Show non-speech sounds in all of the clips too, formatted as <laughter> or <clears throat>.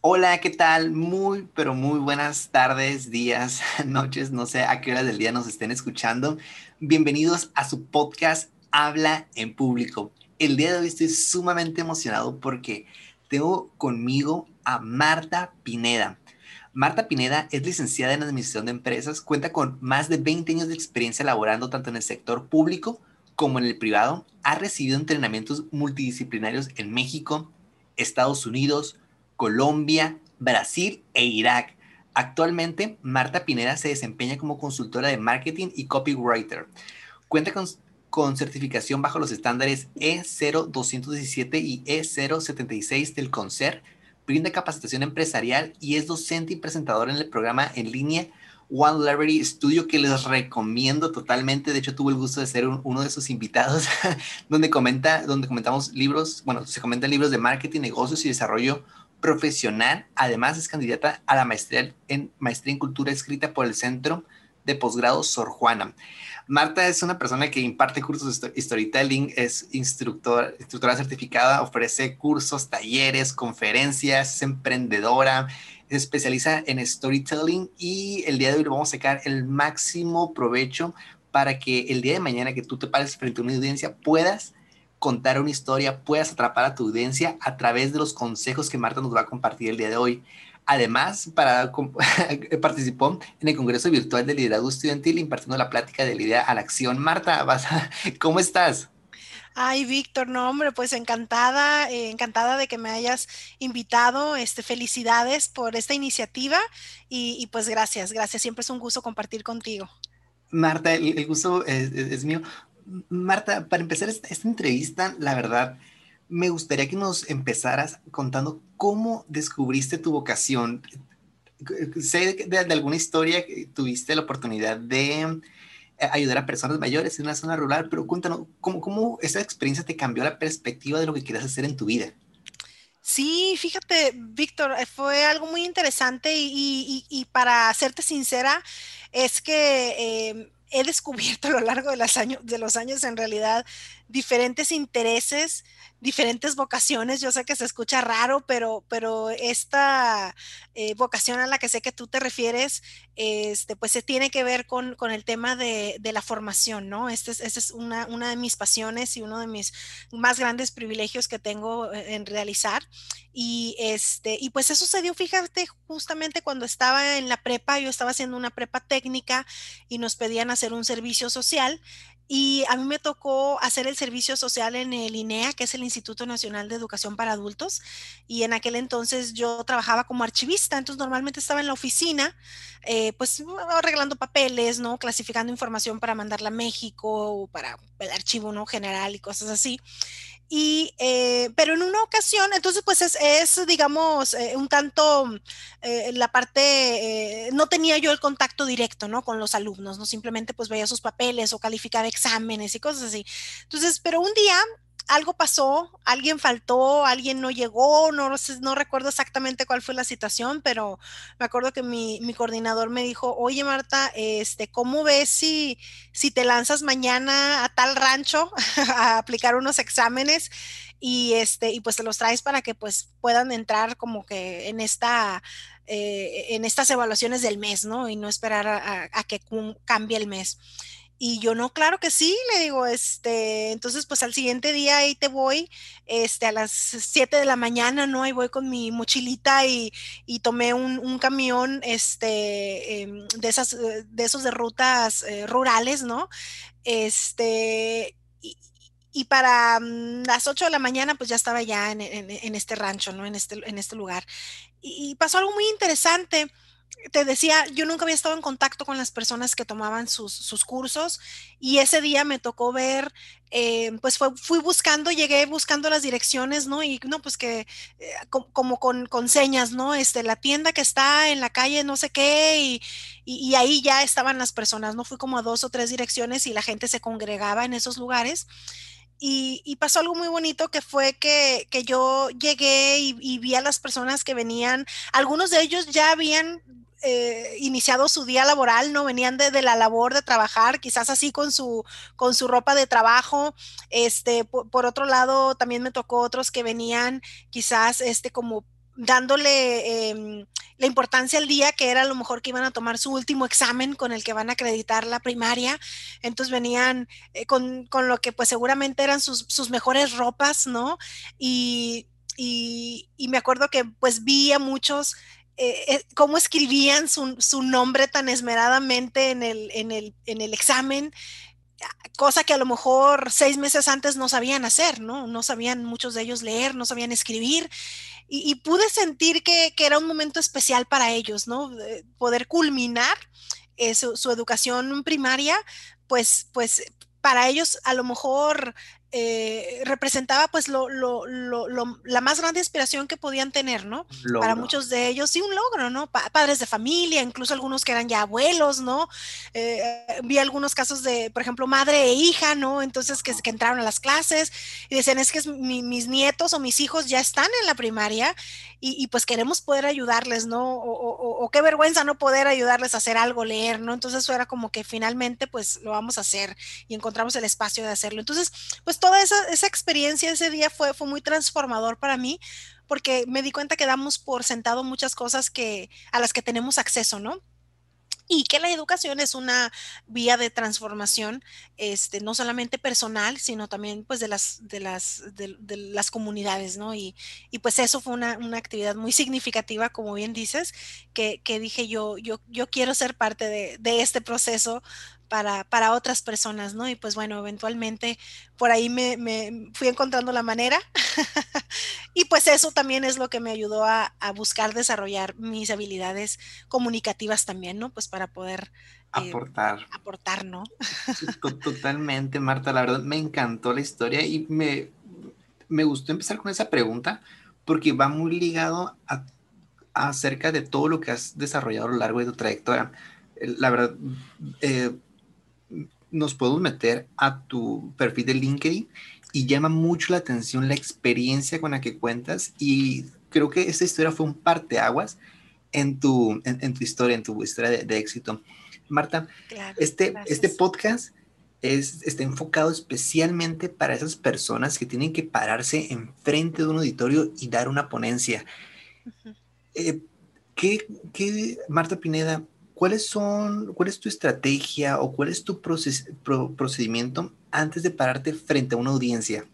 Hola, ¿qué tal? Muy, pero muy buenas tardes, días, <laughs> noches, no sé a qué hora del día nos estén escuchando. Bienvenidos a su podcast Habla en Público. El día de hoy estoy sumamente emocionado porque tengo conmigo a Marta Pineda. Marta Pineda es licenciada en Administración de Empresas, cuenta con más de 20 años de experiencia laborando tanto en el sector público como en el privado. Ha recibido entrenamientos multidisciplinarios en México, Estados Unidos, Colombia, Brasil e Irak. Actualmente, Marta Pineda se desempeña como consultora de marketing y copywriter. Cuenta con, con certificación bajo los estándares E0217 y E076 del CONCER, brinda capacitación empresarial y es docente y presentador en el programa en línea One Library Studio que les recomiendo totalmente. De hecho, tuve el gusto de ser uno de sus invitados, <laughs> donde comenta, donde comentamos libros, bueno, se comentan libros de marketing, negocios y desarrollo profesional. Además, es candidata a la maestría en, maestría en cultura escrita por el Centro de Posgrado Sor Juana. Marta es una persona que imparte cursos de storytelling, es instructor, instructora certificada, ofrece cursos, talleres, conferencias, es emprendedora, se especializa en storytelling y el día de hoy vamos a sacar el máximo provecho para que el día de mañana que tú te pares frente a una audiencia puedas contar una historia, puedas atrapar a tu audiencia a través de los consejos que Marta nos va a compartir el día de hoy. Además, para, <laughs> participó en el Congreso Virtual de Liderazgo Estudiantil impartiendo la plática de la idea a la acción. Marta, <laughs> ¿cómo estás? Ay, Víctor, no, hombre, pues encantada, eh, encantada de que me hayas invitado. Este, felicidades por esta iniciativa y, pues gracias, gracias. Siempre es un gusto compartir contigo. Marta, el, gusto es mío. Marta, para empezar esta, entrevista, la verdad, me gustaría que nos empezaras contando cómo descubriste tu vocación. Sé de, alguna historia que tuviste la oportunidad de eh, ayudar a personas mayores en una zona rural, pero cuéntanos, ¿cómo, cómo esa experiencia te cambió la perspectiva de lo que querías hacer en tu vida? Sí, fíjate, Víctor, eh, fue algo muy interesante y, para serte sincera, es que em, he descubierto a lo largo de, de los años en realidad diferentes intereses diferentes vocaciones. Yo sé que se escucha raro, pero, pero esta eh, vocación a la que sé que tú te refieres, este, pues se tiene que ver con, el tema de, la formación, ¿no? Esta es, es una, una, de mis pasiones y uno de mis más grandes privilegios que tengo eh, en realizar. Y, este, y pues eso se dio, fíjate, justamente cuando estaba en la prepa, yo estaba haciendo una prepa técnica y nos pedían hacer un servicio social y a mí me tocó hacer el servicio social en el INEA, que es el Instituto Nacional de Educación para Adultos. Y en aquel entonces yo trabajaba como archivista, entonces normalmente estaba en la oficina, eh, pues arreglando papeles, ¿no? Clasificando información para mandarla a México o para el archivo ¿no? general y cosas así. Y, eh, pero en una ocasión, entonces pues es, digamos, eh, un tanto eh, la parte, no tenía yo el contacto directo, ¿no? Con los alumnos, ¿no? Simplemente pues veía sus papeles o calificaba exámenes y cosas así. Entonces, pero un día algo pasó, alguien faltó, alguien no llegó, no, no recuerdo exactamente cuál fue la situación, pero me acuerdo que mi, coordinador me dijo, oye Marta, este, ¿cómo ves si, si te lanzas mañana a tal rancho <laughs> a aplicar unos exámenes? Y este, y pues te los traes para que pues puedan entrar como que en esta, eh, en estas evaluaciones del mes, ¿no? Y no esperar a que cambie el mes. Y yo no, claro que sí, le digo, este, entonces pues al siguiente día ahí te voy, este, a las 7 de la mañana, ¿no? Ahí voy con mi mochilita y, tomé un, camión, este, em, de esas, eh, de esos de rutas eh, rurales, ¿no? Este, y, para mm, las 8 de la mañana pues ya estaba ya en, este rancho, ¿no? En este, en este lugar. y pasó algo muy interesante te decía, yo nunca había estado en contacto con las personas que tomaban sus, cursos y ese día me tocó ver, eh, pues fui buscando, llegué buscando las direcciones, ¿no? Y no, pues que eh, como con, señas, ¿no? Este, la tienda que está en la calle no sé qué y, y, ahí ya estaban las personas, ¿no? Fui como a dos o tres direcciones y la gente se congregaba en esos lugares. Y, pasó algo muy bonito que fue que, yo llegué y, vi a las personas que venían, algunos de ellos ya habían eh, iniciado su día laboral, ¿no? Venían de, la labor de trabajar, quizás así con su, con su ropa de trabajo. Este, por, otro lado, también me tocó otros que venían quizás este, como dándole em, la importancia al día que era a lo mejor que iban a tomar su último examen con el que van a acreditar la primaria. Entonces venían eh, con, con, lo que pues seguramente eran sus, sus mejores ropas, ¿no? Y, y, y, me acuerdo que pues vi a muchos eh, eh, cómo escribían su, nombre tan esmeradamente en el examen cosa que a lo mejor seis meses antes no sabían hacer, ¿no? No sabían muchos de ellos leer, no sabían escribir y, pude sentir que, era un momento especial para ellos, ¿no? poder culminar eh, su, su, educación primaria, pues, pues para ellos a lo mejor eh, representaba pues lo, lo, lo, la más grande inspiración que podían tener, ¿no? Para muchos de ellos, sí, un logro, ¿no? padres de familia, incluso algunos que eran ya abuelos, ¿no? Eh, vi algunos casos de, por ejemplo, madre e hija, ¿no? Entonces que, que entraron a las clases y decían, es que mis nietos o mis hijos ya están en la primaria y, pues queremos poder ayudarles, ¿no? O, o, qué vergüenza no poder ayudarles a hacer algo, leer, ¿no? Entonces eso era como que finalmente pues lo vamos a hacer y encontramos el espacio de hacerlo. Entonces, pues pues, toda esa, experiencia ese día fue, fue muy transformador para mí porque me di cuenta que damos por sentado muchas cosas que, a las que tenemos acceso, ¿no? y que la educación es una vía de transformación, este, no solamente personal, sino también pues de las, de las, de, las comunidades, ¿no? Y, y, pues eso fue una, una, actividad muy significativa, como bien dices, que, que dije yo, yo, yo quiero ser parte de, de este proceso para, para, otras personas, ¿no? Y pues bueno, eventualmente por ahí me, me fui encontrando la manera <laughs> y pues eso también es lo que me ayudó a, a, buscar desarrollar mis habilidades comunicativas también, ¿no? Pues para poder eh, aportar. aportar, ¿no? <laughs> Totalmente, Marta, la verdad me encantó la historia y me, me gustó empezar con esa pregunta porque va muy ligado a, acerca de todo lo que has desarrollado a lo largo de tu trayectoria. La verdad, eh, nos podemos meter a tu perfil de LinkedIn y llama mucho la atención la experiencia con la que cuentas y creo que esta historia fue un parteaguas en tu, en, tu historia, en tu historia de, éxito. Marta, este, este podcast es, está enfocado especialmente para esas personas que tienen que pararse enfrente de un auditorio y dar una ponencia. Eh, ¿qué, ¿qué, Marta Pineda, ¿cuáles son, cuál es tu estrategia o cuál es tu procedimiento antes de pararte frente a una audiencia?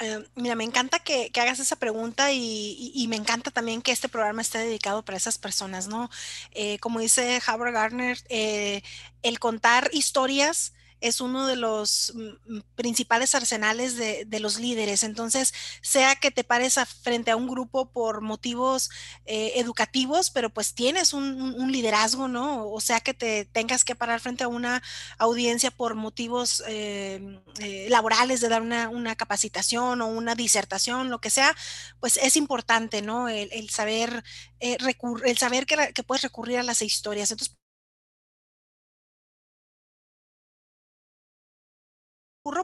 Eh, mira, me encanta que, hagas esa pregunta y, me encanta también que este programa esté dedicado para esas personas, ¿no? Eh, como dice Howard Gardner, eh, el contar historias es uno de los mm, mm, principales arsenales de, los líderes. Entonces, sea que te pares frente a un grupo por motivos eh, educativos, pero pues tienes un, liderazgo, ¿no? O sea que te tengas que parar frente a una audiencia por motivos eh, eh, laborales, de dar una, capacitación o una disertación, lo que sea, pues es importante, ¿no? El, saber, el saber que, que puedes recurrir a las historias. Entonces,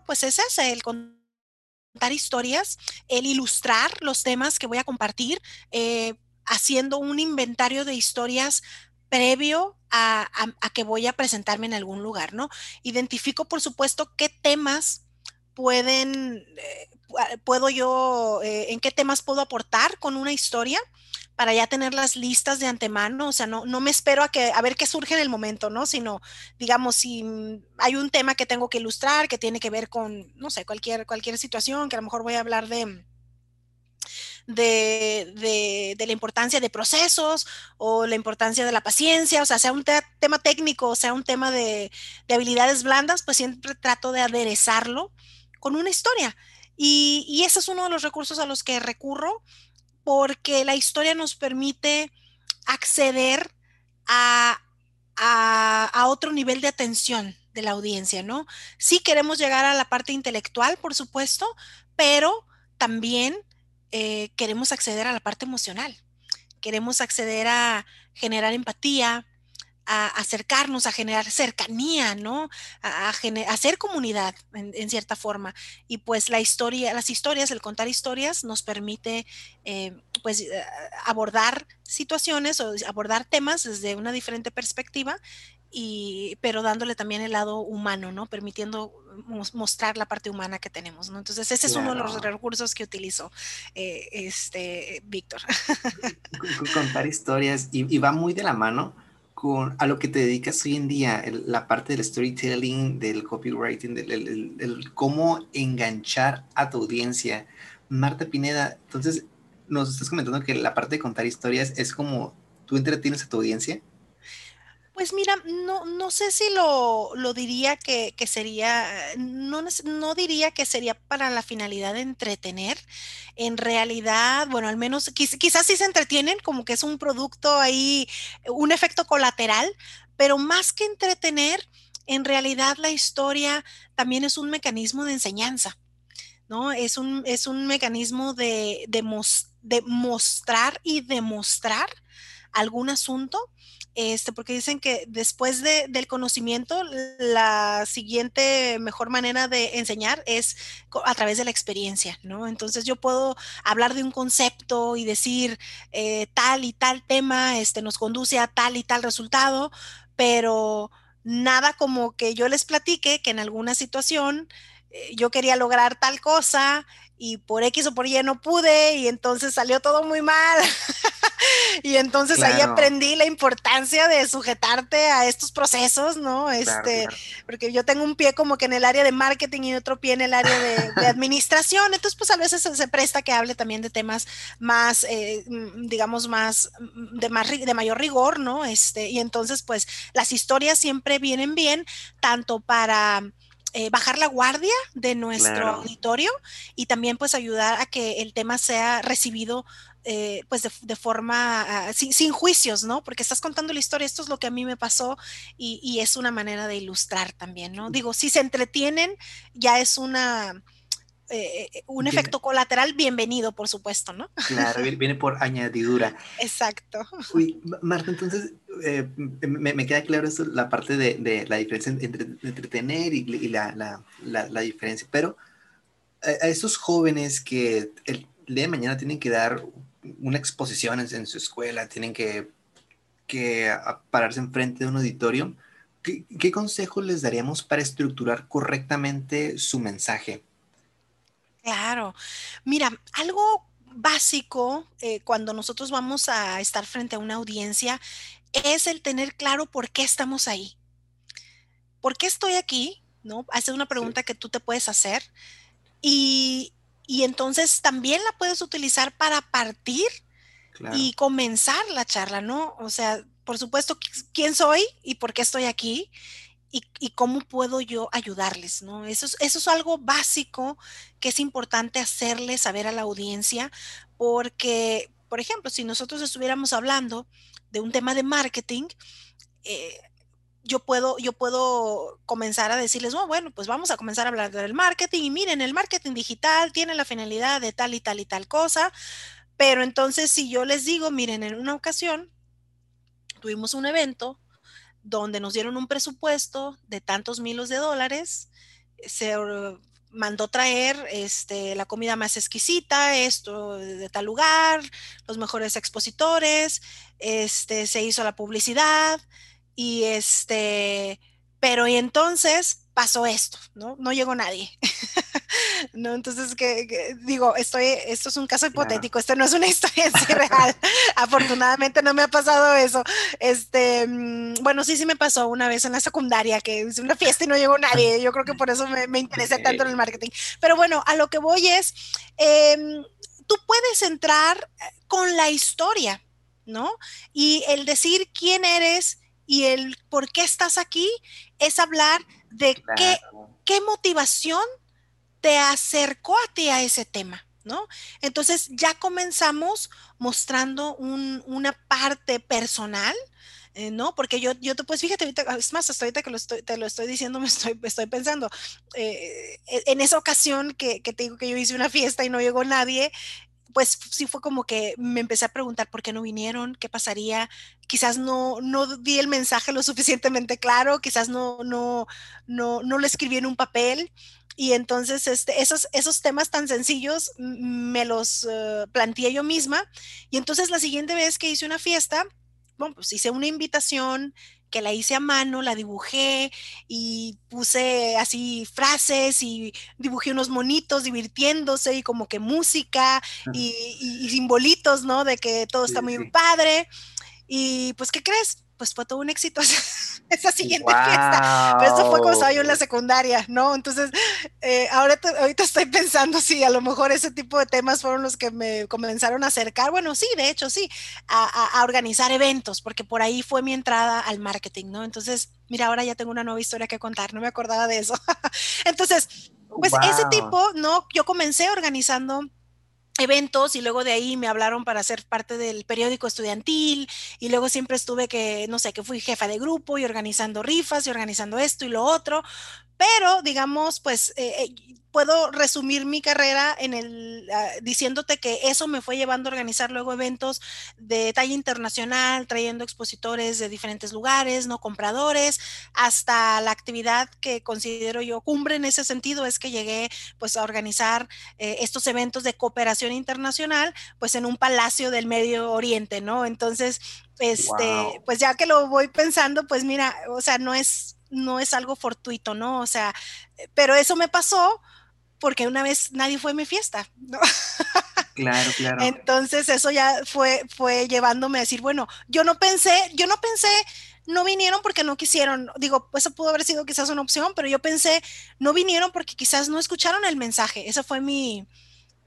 pues es el contar historias, el ilustrar los temas que voy a compartir, eh, haciendo un inventario de historias previo a, que voy a presentarme en algún lugar, ¿no? Identifico, por supuesto, qué temas pueden, eh, puedo yo, eh, en qué temas puedo aportar con una historia para ya tener las listas de antemano, o sea, no, no me espero a, que, a ver qué surge en el momento, ¿no? Sino, digamos, si hay un tema que tengo que ilustrar, que tiene que ver con, no sé, cualquier, cualquier situación, que a lo mejor voy a hablar de, de, de, la importancia de procesos o la importancia de la paciencia, o sea, sea un tema técnico o sea un tema de, de, habilidades blandas, pues siempre trato de aderezarlo con una historia. Y, y ese es uno de los recursos a los que recurro porque la historia nos permite acceder a, otro nivel de atención de la audiencia, ¿no? Sí queremos llegar a la parte intelectual, por supuesto, pero también eh, queremos acceder a la parte emocional. Queremos acceder a generar empatía, a acercarnos, a generar cercanía, ¿no? A, hacer comunidad en, cierta forma. Y pues la historia, las historias, el contar historias nos permite eh, pues eh, abordar situaciones o abordar temas desde una diferente perspectiva y, pero dándole también el lado humano, ¿no? Permitiendo mostrar la parte humana que tenemos, ¿no? Entonces, ese es uno de los recursos que utilizo, eh, este, Víctor. Contar historias y, va muy de la mano con a lo que te dedicas hoy en día, la parte del storytelling, del copywriting, del el, cómo enganchar a tu audiencia. Marta Pineda, entonces nos estás comentando que la parte de contar historias es como tú entretienes a tu audiencia. Pues mira, no, no sé si lo, lo diría que, que sería, no, no, diría que sería para la finalidad de entretener. En realidad, bueno, al menos quizás sí se entretienen, como que es un producto ahí, un efecto colateral, pero más que entretener, en realidad la historia también es un mecanismo de enseñanza. ¿no? Es un, es un mecanismo de, de, de mostrar y demostrar algún asunto este, porque dicen que después del conocimiento, la siguiente mejor manera de enseñar es a través de la experiencia, ¿no? Entonces yo puedo hablar de un concepto y decir eh, tal y tal tema este, nos conduce a tal y tal resultado, pero nada como que yo les platique que en alguna situación eh, yo quería lograr tal cosa y por X o por Y no pude y entonces salió todo muy mal. <laughs> y entonces ahí aprendí la importancia de sujetarte a estos procesos, ¿no? Este, porque yo tengo un pie como que en el área de marketing y otro pie en el área de, <laughs> administración, entonces pues a veces se, presta que hable también de temas más, eh, mm, digamos, más mm, de, más de mayor rigor, ¿no? Este, y entonces pues las historias siempre vienen bien, tanto para eh, bajar la guardia de nuestro auditorio y también pues ayudar a que el tema sea recibido eh, pues de, forma ah, sin, juicios, ¿no? Porque estás contando la historia, esto es lo que a mí me pasó y, es una manera de ilustrar también, ¿no? Digo, si se entretienen, ya es una... Eh, un efecto colateral bienvenido, por supuesto, ¿no? Claro, viene por añadidura. <laughs> Exacto. Uy, Marta, entonces me, queda claro esto, la parte de, la diferencia entre entretener y, la, la, la, diferencia, pero a, esos jóvenes que el día de mañana tienen que dar una exposición en, su escuela, tienen que, que pararse enfrente de un auditorio, ¿qué, ¿qué consejo les daríamos para estructurar correctamente su mensaje? Claro, mira, algo básico eh, cuando nosotros vamos a estar frente a una audiencia es el tener claro por qué estamos ahí. ¿Por qué estoy aquí? ¿No? Esa es una pregunta que tú te puedes hacer. Y, y, entonces también la puedes utilizar para partir y comenzar la charla, ¿no? O sea, por supuesto, quién soy y por qué estoy aquí y, cómo puedo yo ayudarles, ¿no? Eso es, eso es algo básico que es importante hacerle saber a la audiencia porque, por ejemplo, si nosotros estuviéramos hablando de un tema de marketing, eh, yo puedo, yo puedo comenzar a decirles, oh, bueno, pues vamos a comenzar a hablar del marketing y miren, el marketing digital tiene la finalidad de tal y tal y tal cosa, pero entonces si yo les digo, miren, en una ocasión tuvimos un evento donde nos dieron un presupuesto de tantos miles de dólares, se mandó traer este, la comida más exquisita, esto de tal lugar, los mejores expositores, este, se hizo la publicidad y este, pero y entonces pasó esto, ¿no? No llegó nadie. <laughs> ¿No? Entonces, que, digo, estoy, esto es un caso hipotético, esto no es una <laughs> historia en <laughs> real. Afortunadamente no me ha pasado eso. Este, mm, bueno, sí, sí me pasó una vez en la secundaria, que hice una fiesta y no llegó nadie. Yo creo que por eso me, me interesé tanto en el marketing. Pero bueno, a lo que voy es, em, tú puedes entrar con la historia, ¿no? Y el decir quién eres y el por qué estás aquí es hablar de qué, qué motivación te acercó a ti a ese tema. ¿No? Entonces ya comenzamos mostrando una parte personal, eh, ¿no? Porque yo, yo te, pues fíjate, es más, hasta ahorita que lo estoy, te lo estoy diciendo, <laughs> me estoy, estoy pensando, eh, en esa ocasión que, que, te digo que yo hice una fiesta y no llegó nadie, pues sí fue como que me empecé a preguntar por qué no vinieron, qué pasaría, quizás no, no di el mensaje lo suficientemente claro, quizás no, no, no, no lo escribí en un papel. Y entonces este, esos, esos temas tan sencillos me los uh, planteé yo misma. Y entonces la siguiente vez que hice una fiesta, bueno, pues hice una invitación que la hice a mano, la dibujé y puse así frases y dibujé unos monitos divirtiéndose y como que música y, simbolitos, ¿no? De que todo está muy padre. Y pues, ¿qué crees? Pues fue todo un éxito <laughs> esa siguiente fiesta. Pero esto fue cuando estaba yo en la secundaria, ¿no? Entonces, eh, ahora ahorita estoy pensando si a lo mejor ese tipo de temas fueron los que me comenzaron a acercar. Bueno, sí, de hecho, sí, a, organizar eventos, porque por ahí fue mi entrada al marketing, ¿no? Entonces, mira, ahora ya tengo una nueva historia que contar, no me acordaba de eso. <laughs> Entonces, pues ese tipo, ¿no? Yo comencé organizando eventos y luego de ahí me hablaron para ser parte del periódico estudiantil y luego siempre estuve que, no sé, que fui jefa de grupo y organizando rifas y organizando esto y lo otro, pero digamos, pues eh, eh, puedo resumir mi carrera en el ah, diciéndote que eso me fue llevando a organizar luego eventos de talla internacional, trayendo expositores de diferentes lugares, no compradores, hasta la actividad que considero yo cumbre en ese sentido es que llegué pues a organizar eh, estos eventos de cooperación internacional pues en un palacio del Medio Oriente, ¿no? Entonces, este, pues ya que lo voy pensando, pues mira, o sea, no es no es algo fortuito, ¿no? O sea, eh, pero eso me pasó porque una vez nadie fue a mi fiesta, ¿no? <laughs> Claro, claro. Entonces eso ya fue, fue llevándome a decir, bueno, yo no pensé, yo no pensé, no vinieron porque no quisieron, digo, eso pudo haber sido quizás una opción, pero yo pensé, no vinieron porque quizás no escucharon el mensaje, ese fue mi,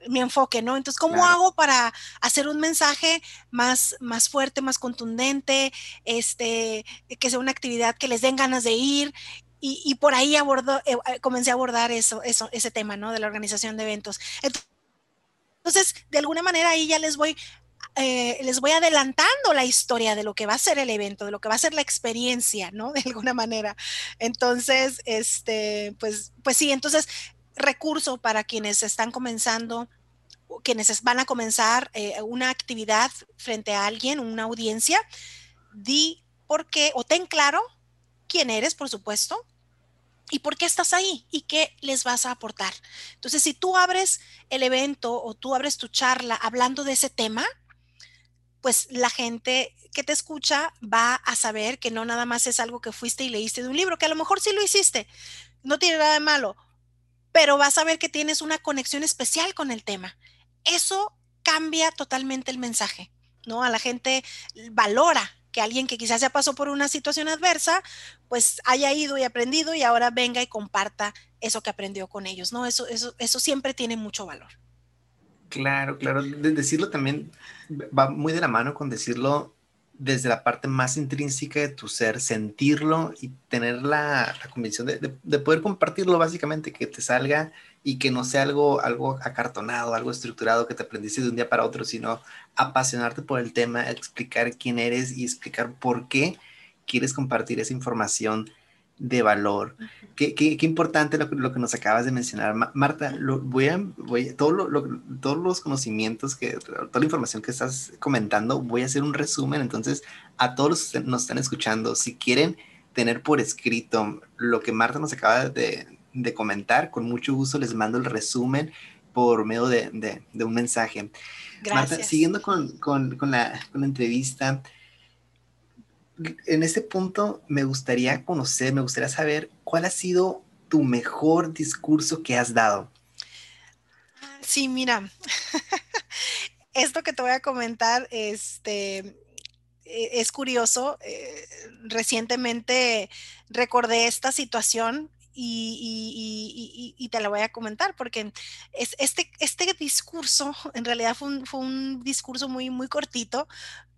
mi enfoque, ¿no? Entonces, ¿cómo hago para hacer un mensaje más, más fuerte, más contundente, este, que sea una actividad que les den ganas de ir? Y, por ahí abordo, eh, eh, comencé a abordar eso, eso, ese tema, ¿no? De la organización de eventos. Entonces, de alguna manera ahí ya les voy eh, les voy adelantando la historia de lo que va a ser el evento, de lo que va a ser la experiencia, ¿no? <laughs> De alguna manera. Entonces, este, pues, pues sí, entonces recurso para quienes están comenzando, quienes van a comenzar eh, una actividad frente a alguien, una audiencia, di por qué, o ten claro quién eres, por supuesto, y por qué estás ahí y qué les vas a aportar. Entonces, si tú abres el evento o tú abres tu charla hablando de ese tema, pues la gente que te escucha va a saber que no nada más es algo que fuiste y leíste de un libro, que a lo mejor sí lo hiciste, no tiene nada de malo, pero vas a ver que tienes una conexión especial con el tema. Eso cambia totalmente el mensaje, ¿no? A la gente valora que alguien que quizás ya pasó por una situación adversa, pues haya ido y aprendido y ahora venga y comparta eso que aprendió con ellos, ¿no? Eso, eso, eso siempre tiene mucho valor. Claro, claro. De decirlo también va muy de la mano con decirlo desde la parte más intrínseca de tu ser, sentirlo y tener la, convicción de, poder compartirlo básicamente, que te salga y que no sea algo, algo acartonado, algo estructurado que te aprendiste de un día para otro, sino apasionarte por el tema, explicar quién eres y explicar por qué quieres compartir esa información de valor. Qué, qué, qué importante lo, lo, que nos acabas de mencionar. Marta, lo, voy a, voy, todo lo, todos los conocimientos, que, toda la información que estás comentando, voy a hacer un resumen. Entonces, a todos los que nos están escuchando, si quieren tener por escrito lo que Marta nos acaba de, de comentar, con mucho gusto les mando el resumen por medio de, de, de un mensaje. Gracias. Marta, siguiendo con, con, con, la, con la entrevista, en este punto me gustaría conocer, me gustaría saber cuál ha sido tu mejor discurso que has dado. Sí, mira, <laughs> esto que te voy a comentar, este, e, es curioso. Eh, recientemente recordé esta situación y, te la voy a comentar porque es, este, este discurso <laughs> en realidad fue un, fue un, discurso muy, muy cortito,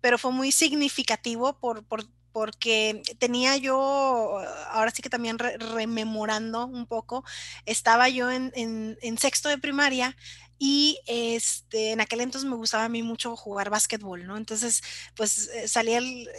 pero fue muy significativo por, por, porque tenía yo, ahora sí que también rememorando un poco, estaba yo en, en, sexto de primaria y este, en aquel entonces me gustaba a mí mucho jugar básquetbol, ¿no? Entonces, pues eh, salía el,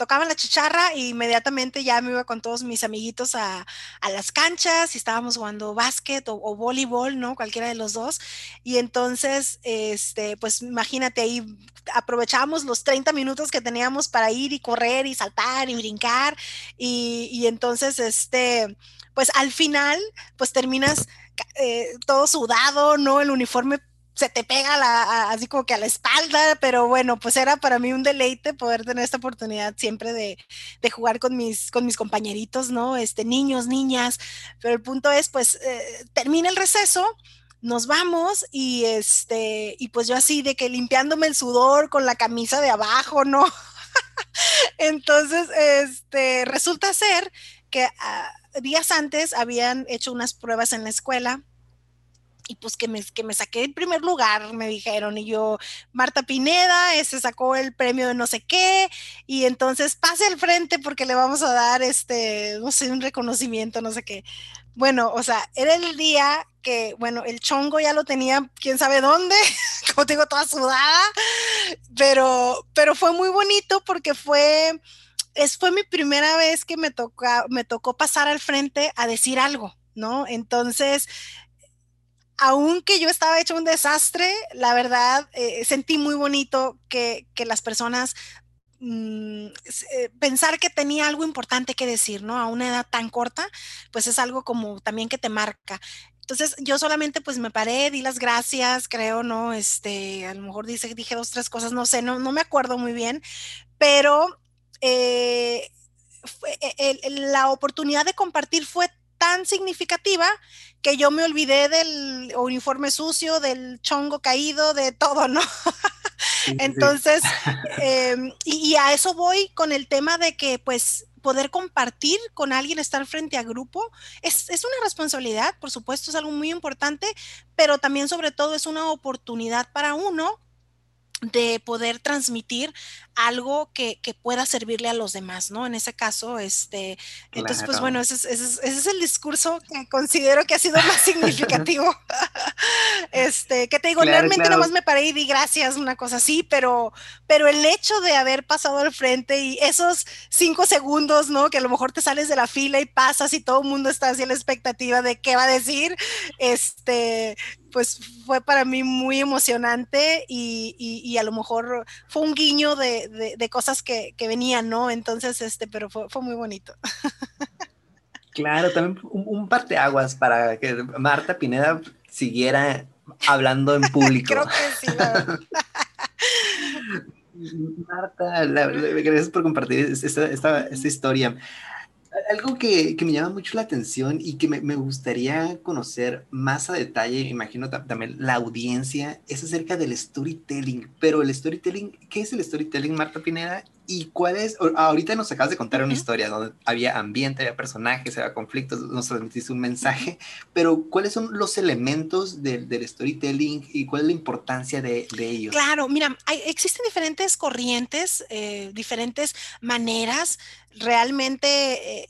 tocaban la chicharra e inmediatamente ya me iba con todos mis amiguitos a, las canchas y estábamos jugando básquet o, voleibol, ¿no? Cualquiera de los dos. Y entonces, este, pues imagínate ahí, aprovechábamos los 30 minutos que teníamos para ir y correr y saltar y brincar. Y, y entonces, este, pues al final, pues terminas eh, todo sudado, ¿no? El uniforme se te pega la, así como que a la espalda, pero bueno, pues era para mí un deleite poder tener esta oportunidad siempre de, de jugar con mis, con mis compañeritos, ¿no? Este, niños, niñas, pero el punto es, pues, eh, termina el receso, nos vamos y este, y pues yo así de que limpiándome el sudor con la camisa de abajo, ¿no? <laughs> Entonces, este, resulta ser que ah, días antes habían hecho unas pruebas en la escuela y pues que me, que me saqué el primer lugar, me dijeron, y yo, Marta Pineda, ese sacó el premio de no sé qué, y entonces pase al frente porque le vamos a dar este, no sé, un reconocimiento, no sé qué. Bueno, o sea, era el día que, bueno, el chongo ya lo tenía, quién sabe dónde, <laughs> como te digo, toda sudada, pero, pero fue muy bonito porque fue, es, fue mi primera vez que me, toca, me tocó pasar al frente a decir algo, ¿no? Entonces, aunque yo estaba hecho un desastre, la verdad, eh, sentí muy bonito que, las personas mm, eh, pensar que tenía algo importante que decir, ¿no? A una edad tan corta, pues es algo como también que te marca. Entonces yo solamente pues me paré, di las gracias, creo, ¿no? Este, a lo mejor dije dos, tres cosas, no sé, no, me acuerdo muy bien, pero eh, la oportunidad de compartir fue tan significativa que yo me olvidé del uniforme sucio, del chongo caído, de todo, ¿no? Entonces, em, y, a eso voy con el tema de que pues poder compartir con alguien, estar frente a grupo, es, es, una responsabilidad, por supuesto, es algo muy importante, pero también sobre todo es una oportunidad para uno de poder transmitir algo que, pueda servirle a los demás, ¿no? En ese caso, este, entonces, pues bueno, ese es, el discurso que considero que ha sido más significativo. <laughs> <laughs> este, que te digo, realmente nomás me paré y di gracias, una cosa así, pero, pero el hecho de haber pasado al frente y esos cinco segundos, ¿no? Que a lo mejor te sales de la fila y pasas y todo el mundo está así a la expectativa de qué va a decir, este, pues fue para mí muy emocionante y, a lo mejor fue un guiño de, cosas que, venían, ¿no? Entonces, este, pero fue, muy bonito. <laughs> Claro, también un, un parteaguas para que Marta Pineda siguiera hablando en público. Creo que sí, la <laughs> Marta, gracias por compartir esta, esta, esta historia. Algo que, que, me llama mucho la atención y que me, me, gustaría conocer más a detalle, imagino también la audiencia, es acerca del storytelling. Pero el storytelling, ¿qué es el storytelling, Marta Pineda? ¿Y cuál es? Ahorita nos acabas de contar una historia donde había ambiente, había personajes, había conflictos, nos transmitiste un mensaje, pero ¿cuáles son los elementos del, del storytelling y cuál es la importancia de, de ellos? Claro, mira, hay, existen diferentes corrientes, eh, diferentes maneras realmente eh,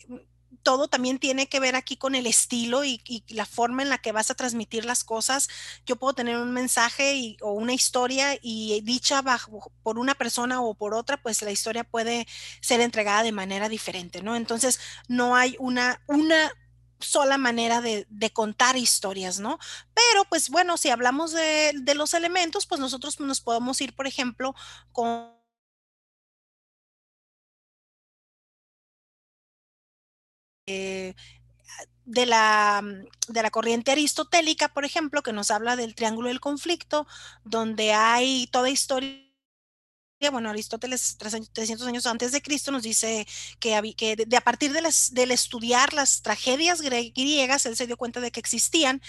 todo también tiene que ver aquí con el estilo y, la forma en la que vas a transmitir las cosas. Yo puedo tener un mensaje o una historia y dicha bajo, por una persona o por otra, pues la historia puede ser entregada de manera diferente, ¿no? Entonces, no hay una, una sola manera de, contar historias, ¿no? Pero pues bueno, si hablamos de, de los elementos, pues nosotros nos podemos ir, por ejemplo, con Eh, de la, de la corriente aristotélica, por ejemplo, que nos habla del triángulo del conflicto, donde hay toda historia bueno, Aristóteles 300 años antes de Cristo nos dice que, de, a partir de del estudiar las tragedias griegas, él se dio cuenta de que existían,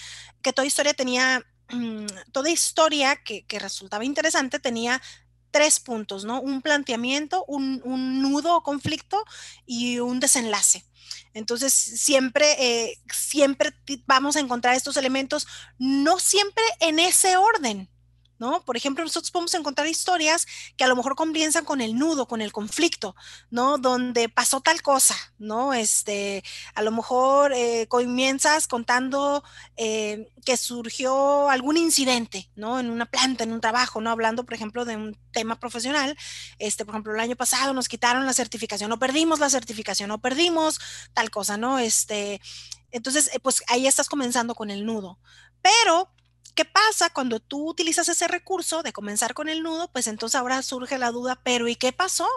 que toda historia tenía, <clears throat> toda historia que, resultaba interesante tenía tres puntos, ¿no? Un planteamiento, un, un nudo o conflicto y un desenlace. Entonces, siempre, eh, siempre vamos a encontrar estos elementos, no siempre en ese orden, ¿no? Por ejemplo, nosotros podemos encontrar historias que a lo mejor comienzan con el nudo, con el conflicto, ¿no? Donde pasó tal cosa, ¿no? Este, a lo mejor eh, comienzas contando eh, que surgió algún incidente, ¿no? En una planta, en un trabajo, ¿no? Hablando, por ejemplo, de un tema profesional, este, por ejemplo, el año pasado nos quitaron la certificación, o perdimos la certificación, o perdimos tal cosa, ¿no? Este, entonces, eh, pues ahí estás comenzando con el nudo. Pero ¿Qué pasa cuando tú utilizas ese recurso de comenzar con el nudo? Pues entonces ahora surge la duda, pero ¿y qué pasó?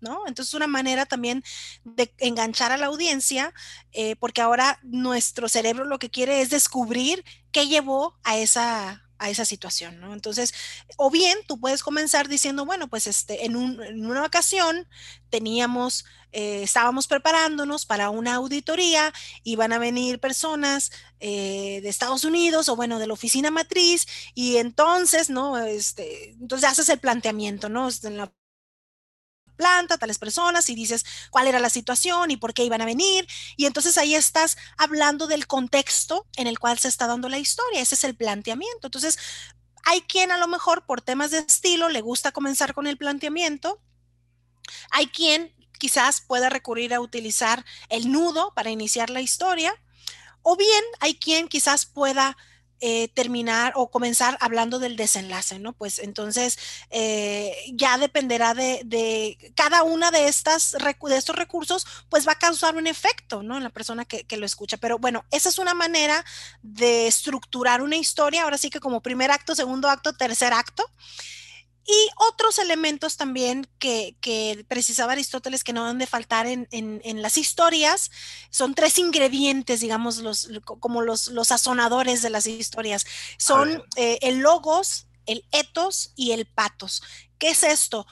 ¿No? Entonces una manera también de enganchar a la audiencia, eh, porque ahora nuestro cerebro lo que quiere es descubrir qué llevó a esa, a esa situación, ¿no? Entonces, o bien tú puedes comenzar diciendo, bueno, pues este, en, una ocasión teníamos, eh, estábamos preparándonos para una auditoría, iban a venir personas eh, de Estados Unidos o bueno, de la oficina matriz, y entonces, ¿no? Este, entonces haces el planteamiento, ¿no? En la planta, tales personas, y dices cuál era la situación y por qué iban a venir. Y entonces ahí estás hablando del contexto en el cual se está dando la historia. Ese es el planteamiento. Entonces, hay quien a lo mejor por temas de estilo le gusta comenzar con el planteamiento. Hay quien quizás pueda recurrir a utilizar el nudo para iniciar la historia. O bien hay quien quizás pueda eh, terminar o comenzar hablando del desenlace, ¿no? Pues entonces eh, ya dependerá de, cada una de, estas, de estos recursos, pues va a causar un efecto, ¿no? En la persona que, que lo escucha. Pero bueno, esa es una manera de estructurar una historia, ahora sí que como primer acto, segundo acto, tercer acto. Y otros elementos también que, precisaba Aristóteles que no han de faltar en, las historias son tres ingredientes, digamos, los, como los, los sazonadores de las historias. Son eh, el logos, el etos y el patos. ¿Qué es esto?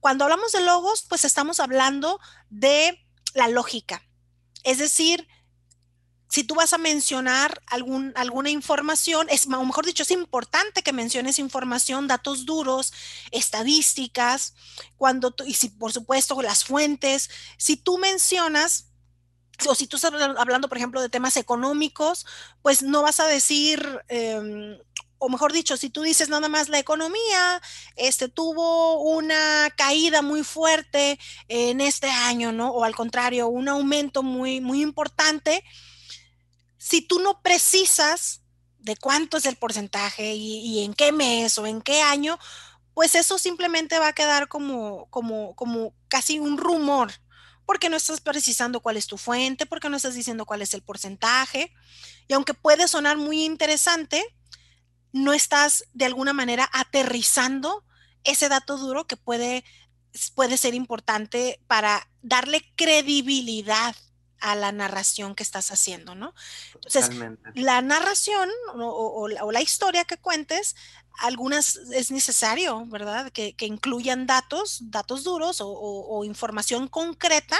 Cuando hablamos de logos, pues estamos hablando de la lógica. Es decir, si tú vas a mencionar algún, alguna información, es, o mejor dicho, es importante que menciones información, datos duros, estadísticas, cuando y si, por supuesto, las fuentes. Si tú mencionas, o si tú estás hablando, por ejemplo, de temas económicos, pues no vas a decir, em, o mejor dicho, si tú dices nada más la economía, este tuvo una caída muy fuerte en este año, ¿no? O al contrario, un aumento muy, muy importante si tú no precisas de cuánto es el porcentaje y, en qué mes o en qué año, pues eso simplemente va a quedar como, como, como casi un rumor, porque no estás precisando cuál es tu fuente, porque no estás diciendo cuál es el porcentaje. Y aunque puede sonar muy interesante, no estás de alguna manera aterrizando ese dato duro que puede, puede ser importante para darle credibilidad a la narración que estás haciendo, ¿no? Entonces, la narración o, la, historia que cuentes, algunas es necesario, ¿verdad? Que, incluyan datos, datos duros o, información concreta.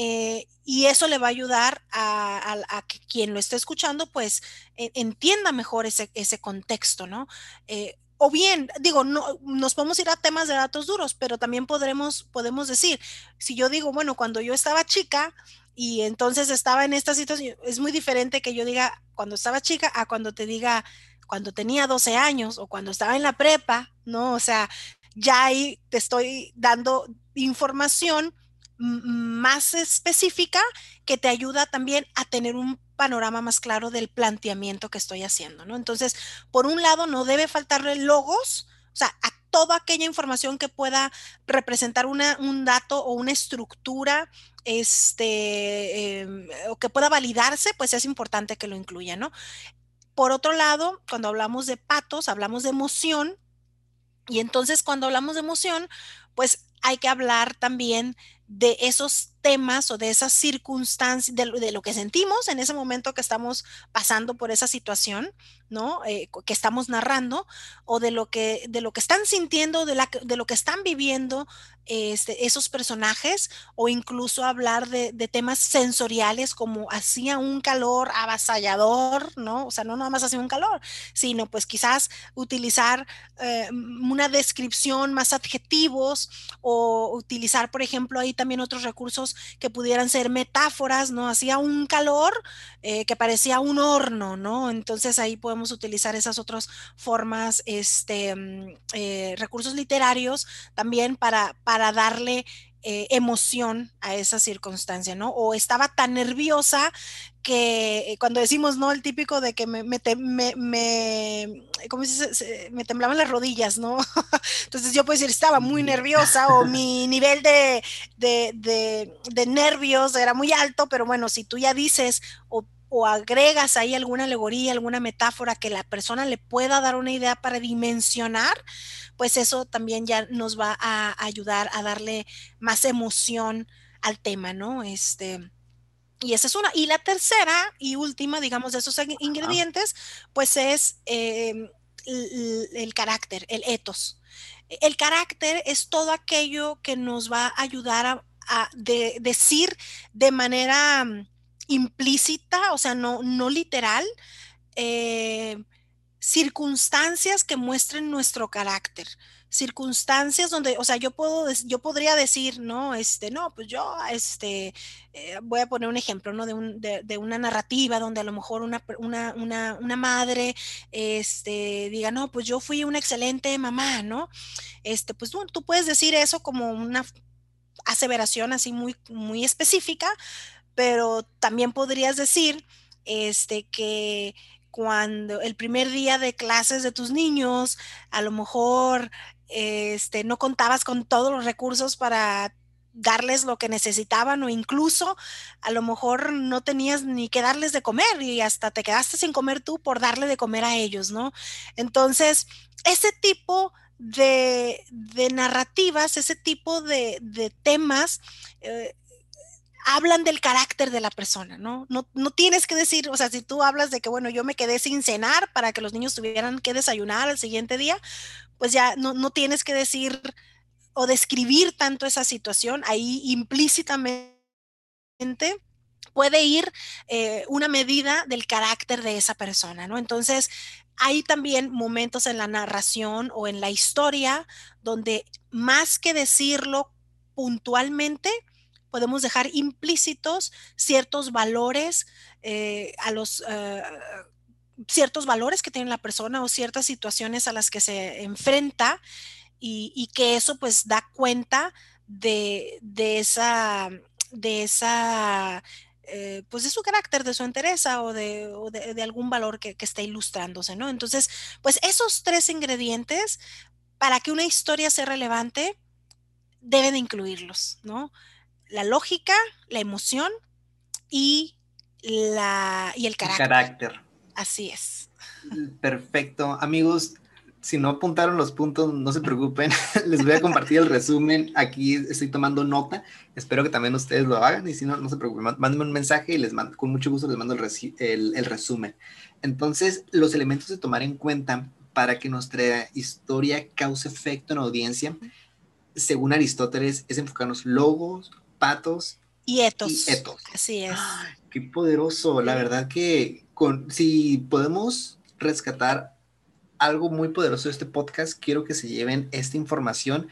Eh, y eso le va a ayudar a, que quien lo esté escuchando, pues e, entienda mejor ese, ese contexto, ¿no? Eh, o bien, digo, no, nos podemos ir a temas de datos duros, pero también podremos, podemos decir, si yo digo, bueno, cuando yo estaba chica, y entonces estaba en esta situación. Es muy diferente que yo diga cuando estaba chica a cuando te diga cuando tenía 12 años o cuando estaba en la prepa, ¿no? O sea, ya ahí te estoy dando información más específica que te ayuda también a tener un panorama más claro del planteamiento que estoy haciendo, ¿no? Entonces, por un lado, no debe faltarle logos, o sea, a toda aquella información que pueda representar una, un dato o una estructura este, em, o que pueda validarse, pues es importante que lo incluya, ¿no? Por otro lado, cuando hablamos de patos, hablamos de emoción, y entonces cuando hablamos de emoción, pues hay que hablar también de esos temas o de esas circunstancias, de, lo que sentimos en ese momento que estamos pasando por esa situación, ¿no? Eh, que estamos narrando, o de lo que, de lo que están sintiendo, de, la, de lo que están viviendo este, esos personajes, o incluso hablar de, temas sensoriales como hacía un calor avasallador, ¿no? O sea, no nada más hacía un calor, sino pues quizás utilizar eh, una descripción más adjetivos o utilizar, por ejemplo, ahí también otros recursos que pudieran ser metáforas, ¿no? Hacía un calor eh, que parecía un horno, ¿no? Entonces ahí podemos utilizar esas otras formas, este, mm, eh, recursos literarios también para, para darle eh, emoción a esa circunstancia, ¿no? O estaba tan nerviosa que cuando decimos, ¿no? El típico de que me, me, me, me ¿cómo se, me temblaban las rodillas, ¿no? <laughs> Entonces yo puedo decir, estaba muy nerviosa o mi nivel de, de, de, de nervios era muy alto, pero bueno, si tú ya dices o o agregas ahí alguna alegoría, alguna metáfora que la persona le pueda dar una idea para dimensionar, pues eso también ya nos va a ayudar a darle más emoción al tema, ¿no? Este, y esa es una. Y la tercera y última, digamos, de esos ingredientes, pues es em, el, carácter, el ethos. El carácter es todo aquello que nos va a ayudar a, decir de manera implícita, o sea, no, no literal, eh, circunstancias que muestren nuestro carácter circunstancias donde, o sea, yo puedo, yo podría decir, no, este, no, pues yo, este, eh, voy a poner un ejemplo, ¿no? De, de, una narrativa donde a lo mejor una, una, una, una, madre, este, diga, no, pues yo fui una excelente mamá, ¿no? Este, pues tú, tú puedes decir eso como una aseveración así muy, muy específica, pero también podrías decir, este, que cuando el primer día de clases de tus niños, a lo mejor este, no contabas con todos los recursos para darles lo que necesitaban o incluso a lo mejor no tenías ni que darles de comer y hasta te quedaste sin comer tú por darle de comer a ellos, ¿no? Entonces, ese tipo de, narrativas, ese tipo de, temas, eh, hablan del carácter de la persona, ¿no? ¿no? No tienes que decir, o sea, si tú hablas de que, bueno, yo me quedé sin cenar para que los niños tuvieran que desayunar al siguiente día, pues ya no, tienes que decir o describir tanto esa situación, ahí implícitamente puede ir eh, una medida del carácter de esa persona, ¿no? Entonces, hay también momentos en la narración o en la historia donde más que decirlo puntualmente, podemos dejar implícitos ciertos valores eh, a los... Eh, ciertos valores que tiene la persona o ciertas situaciones a las que se enfrenta y, que eso pues da cuenta de, esa, de esa eh, pues de su carácter, de su entereza o de, de, algún valor que, que, esté ilustrándose, ¿no? Entonces, pues esos tres ingredientes, para que una historia sea relevante, deben incluirlos, ¿no? La lógica, la emoción y, la, y el carácter. El carácter. Así es. Perfecto. Amigos, si no apuntaron los puntos, no se preocupen. <laughs> Les voy a compartir el resumen. Aquí estoy tomando nota. Espero que también ustedes lo hagan. Y si no, no se preocupen. Mándenme un mensaje y les mando, con mucho gusto les mando el, el resumen. Entonces, los elementos de tomar en cuenta para que nuestra historia cause efecto en audiencia, según Aristóteles, es enfocarnos logos, patos y etos. Y etos. Así es. qué poderoso. La verdad que si podemos rescatar algo muy poderoso de este podcast, quiero que se lleven esta información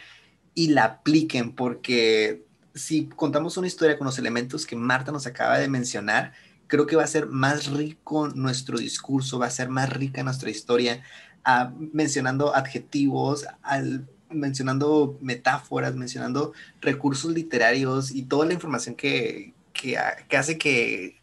y la apliquen, porque si contamos una historia con los elementos que Marta nos acaba de mencionar, creo que va a ser más rico nuestro discurso, va a ser más rica nuestra historia, ah, mencionando adjetivos, mencionando metáforas, mencionando recursos literarios y toda la información que, que hace que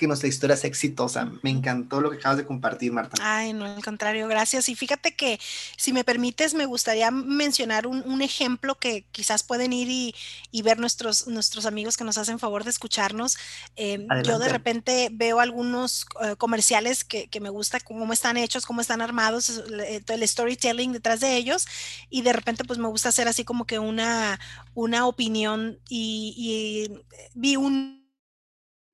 que nuestra historia sea exitosa. Me encantó lo que acabas de compartir, Marta. Ay, no, al contrario, gracias. Y fíjate que, si me permites, me gustaría mencionar un, ejemplo que quizás pueden ir y, ver nuestros, nuestros amigos que nos hacen favor de escucharnos. Em, yo de repente veo algunos eh, comerciales que, me gusta cómo están hechos, cómo están armados, eh, el storytelling detrás de ellos, y de repente pues me gusta hacer así como que una, una opinión y vi un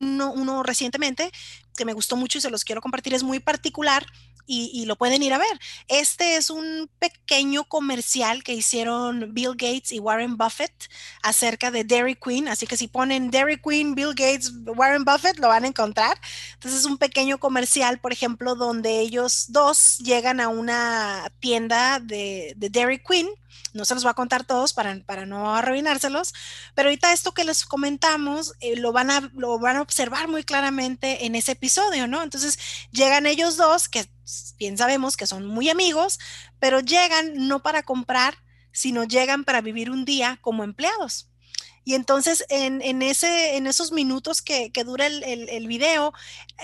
uno, recientemente que me gustó mucho y se los quiero compartir, es muy particular y, lo pueden ir a ver. Este es un pequeño comercial que hicieron Bill Gates y Warren Buffett acerca de Dairy Queen, así que si ponen Dairy Queen, Bill Gates, Warren Buffett, lo van a encontrar. Entonces es un pequeño comercial, por ejemplo, donde ellos dos llegan a una tienda de, de Dairy Queen no se los voy a contar todos para, para no arruinárselos, pero ahorita esto que les comentamos eh, lo, van a, lo van a observar muy claramente en ese episodio, ¿no? Entonces llegan ellos dos, que bien sabemos que son muy amigos, pero llegan no para comprar, sino llegan para vivir un día como empleados. Y entonces en, en, ese, en esos minutos que, dura el, el, video,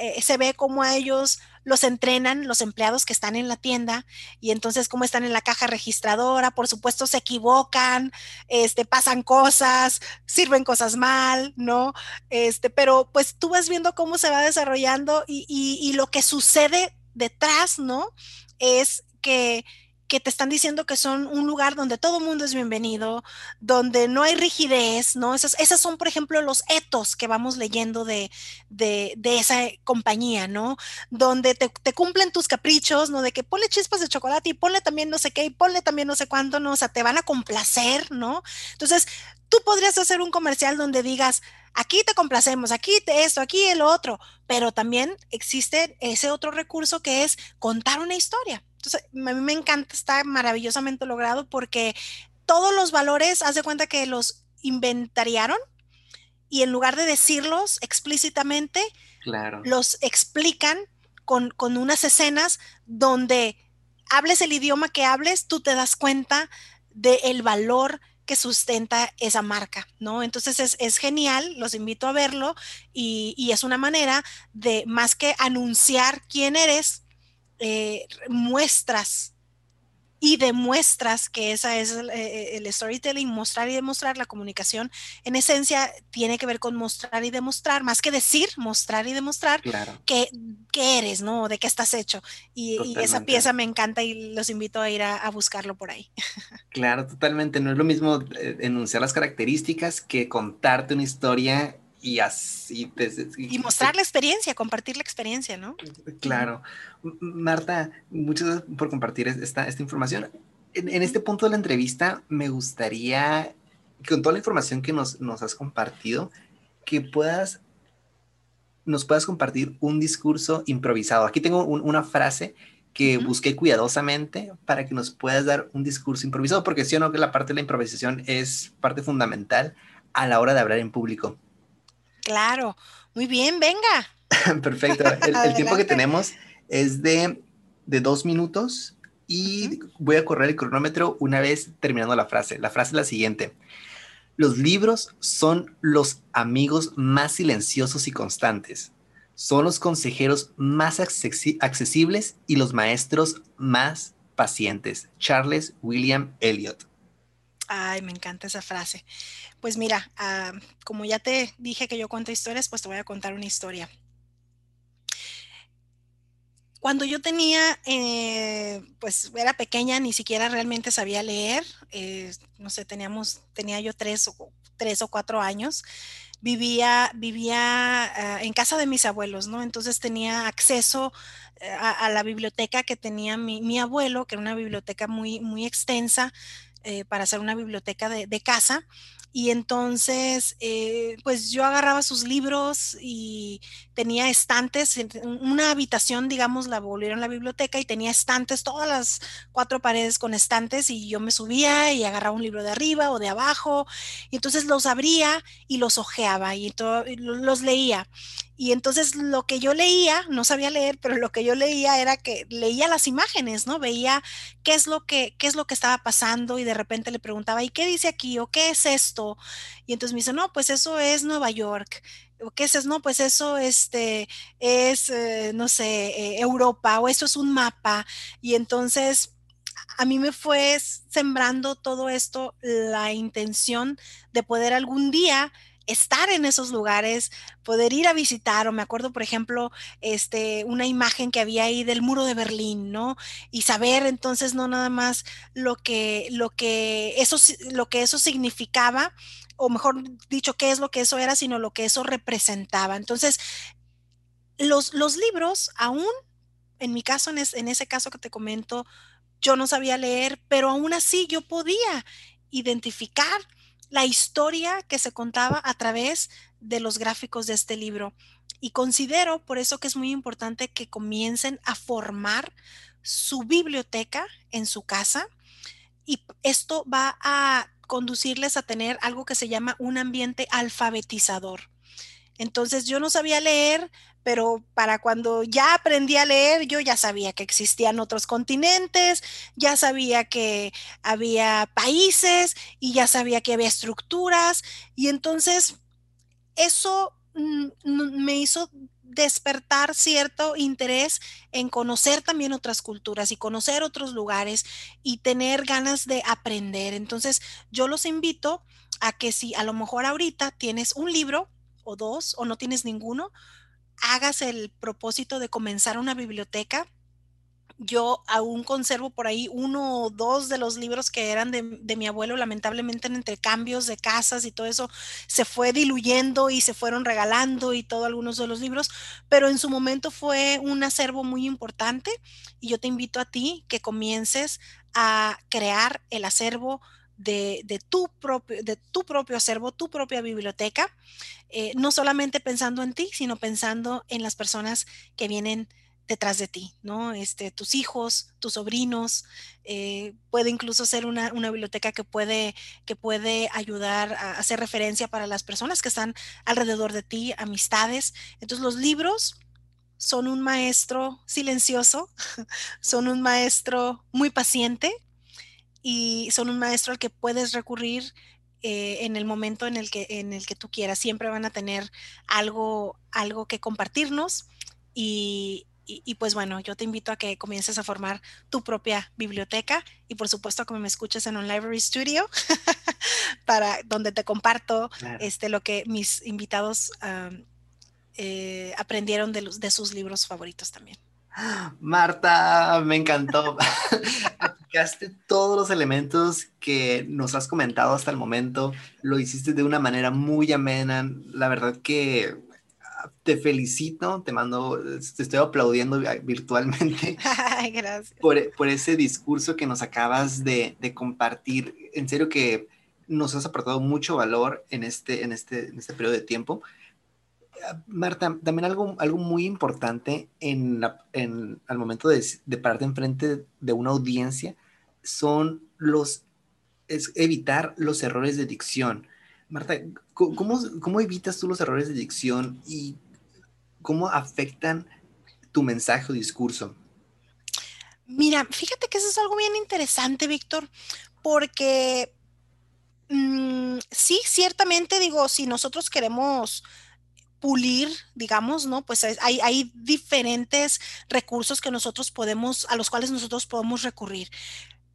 eh, se ve como a ellos los entrenan los empleados que están en la tienda y entonces cómo están en la caja registradora, por supuesto se equivocan, este, pasan cosas, sirven cosas mal, ¿no? Este, pero pues tú vas viendo cómo se va desarrollando y, y, y lo que sucede detrás, ¿no? Es que que te están diciendo que son un lugar donde todo mundo es bienvenido, donde no hay rigidez, ¿no? Esas, esas son, por ejemplo, los etos que vamos leyendo de, de, esa compañía, ¿no? Donde te, te, cumplen tus caprichos, ¿no? De que ponle chispas de chocolate y ponle también no sé qué y ponle también no sé cuánto, ¿no? O sea, te van a complacer, ¿no? Entonces, tú podrías hacer un comercial donde digas, aquí te complacemos, aquí te esto, aquí el otro, pero también existe ese otro recurso que es contar una historia. Entonces, a mí me encanta, está maravillosamente logrado porque todos los valores, haz de cuenta que los inventariaron y en lugar de decirlos explícitamente, los explican con, con unas escenas donde hables el idioma que hables, tú te das cuenta del valor que sustenta esa marca, ¿no? Entonces es, genial, los invito a verlo y, es una manera de, más que anunciar quién eres, eh, muestras y demuestras que esa es eh, el, storytelling, mostrar y demostrar, la comunicación en esencia tiene que ver con mostrar y demostrar, más que decir, mostrar y demostrar que, eres, ¿no? De qué estás hecho. Y, esa pieza me encanta y los invito a ir a, buscarlo por ahí. <laughs> Claro, totalmente. No es lo mismo eh, enunciar las características que contarte una historia y así. y mostrar la experiencia, compartir la experiencia, ¿no? Claro. Marta, muchas gracias por compartir esta, esta información. En, este punto de la entrevista, me gustaría, con toda la información que nos, nos has compartido, que puedas, nos puedas compartir un discurso improvisado. Aquí tengo una frase que busqué cuidadosamente para que nos puedas dar un discurso improvisado, porque sí o no que la parte de la improvisación es parte fundamental a la hora de hablar en público. Claro, muy bien, venga. <laughs> Perfecto. El, tiempo que tenemos es de, dos minutos y voy a correr el cronómetro una vez terminando la frase. La frase es la siguiente. Los libros son los amigos más silenciosos y constantes. Son los consejeros más accesibles y los maestros más pacientes. Charles William Eliot. Ay, me encanta esa frase. Pues mira, ah, como ya te dije que yo cuento historias, pues te voy a contar una historia. Cuando yo tenía, eh, pues era pequeña, ni siquiera realmente sabía leer. Eh, no sé, teníamos, tenía yo tres o, tres o cuatro años. Vivía, vivía ah, en casa de mis abuelos, ¿no? Entonces tenía acceso eh, a, la biblioteca que tenía mi, mi, abuelo, que era una biblioteca muy, muy extensa eh, para hacer una biblioteca de, casa. Y entonces, eh, pues yo agarraba sus libros y tenía estantes, una habitación, digamos, la volvieron la biblioteca y tenía estantes, todas las cuatro paredes con estantes y yo me subía y agarraba un libro de arriba o de abajo y entonces los abría y los ojeaba y los leía. Y entonces lo que yo leía, no sabía leer, pero lo que yo leía era que leía las imágenes, ¿no? Veía qué es lo que, qué es lo que estaba pasando y de repente le preguntaba, ¿y qué dice aquí? ¿O qué es esto? Y entonces me dice, no, pues eso es Nueva York. ¿O qué es eso? No, pues eso este, es, eh, no sé, eh, Europa o eso es un mapa. Y entonces a mí me fue sembrando todo esto la intención de poder algún día estar en esos lugares, poder ir a visitar, o me acuerdo, por ejemplo, este, una imagen que había ahí del muro de Berlín, ¿no? Y saber entonces no nada más lo que, lo que eso, lo que eso significaba, o mejor dicho, qué es lo que eso era, sino lo que eso representaba. Entonces, los, los libros, aún en mi caso, en, en ese caso que te comento, yo no sabía leer, pero aún así yo podía identificar la historia que se contaba a través de los gráficos de este libro. Y considero por eso que es muy importante que comiencen a formar su biblioteca en su casa y esto va a conducirles a tener algo que se llama un ambiente alfabetizador. Entonces yo no sabía leer, pero para cuando ya aprendí a leer, yo ya sabía que existían otros continentes, ya sabía que había países y ya sabía que había estructuras. Y entonces eso mm, me hizo despertar cierto interés en conocer también otras culturas y conocer otros lugares y tener ganas de aprender. Entonces yo los invito a que si a lo mejor ahorita tienes un libro o dos o no tienes ninguno, hagas el propósito de comenzar una biblioteca yo aún conservo por ahí uno o dos de los libros que eran de, de, mi abuelo, lamentablemente entre cambios de casas y todo eso se fue diluyendo y se fueron regalando y todo algunos de los libros, pero en su momento fue un acervo muy importante y yo te invito a ti que comiences a crear el acervo de, tu, propio, de tu propio acervo, tu propia biblioteca, eh, no solamente pensando en ti, sino pensando en las personas que vienen detrás de ti, ¿no? Este, tus hijos, tus sobrinos, eh, puede incluso ser una, una, biblioteca que puede, que puede ayudar a hacer referencia para las personas que están alrededor de ti, amistades. Entonces los libros son un maestro silencioso, <laughs> son un maestro muy paciente y son un maestro al que puedes recurrir eh, en el momento en el, que, en el que tú quieras. Siempre van a tener algo, algo que compartirnos y, y, pues bueno, yo te invito a que comiences a formar tu propia biblioteca y por supuesto que me escuches en un library studio <laughs> para donde te comparto claro. este lo que mis invitados um, eh, aprendieron de, los, de sus libros favoritos también. Marta, me encantó. <laughs> Aplicaste todos los elementos que nos has comentado hasta el momento. Lo hiciste de una manera muy amena. La verdad que te felicito, te mando, te estoy aplaudiendo virtualmente. <laughs> Gracias. Por, por, ese discurso que nos acabas de, de, compartir. En serio que nos has aportado mucho valor en este, en este, en este periodo de tiempo. Marta, también algo, algo muy importante en, la, en al momento de, de pararte enfrente de una audiencia son los, es evitar los errores de dicción. Marta, ¿cómo, ¿cómo evitas tú los errores de dicción y cómo afectan tu mensaje o discurso? Mira, fíjate que eso es algo bien interesante, Víctor, porque mmm, sí, ciertamente digo, si nosotros queremos pulir, digamos, ¿no? Pues hay, hay, diferentes recursos que nosotros podemos, a los cuales nosotros podemos recurrir.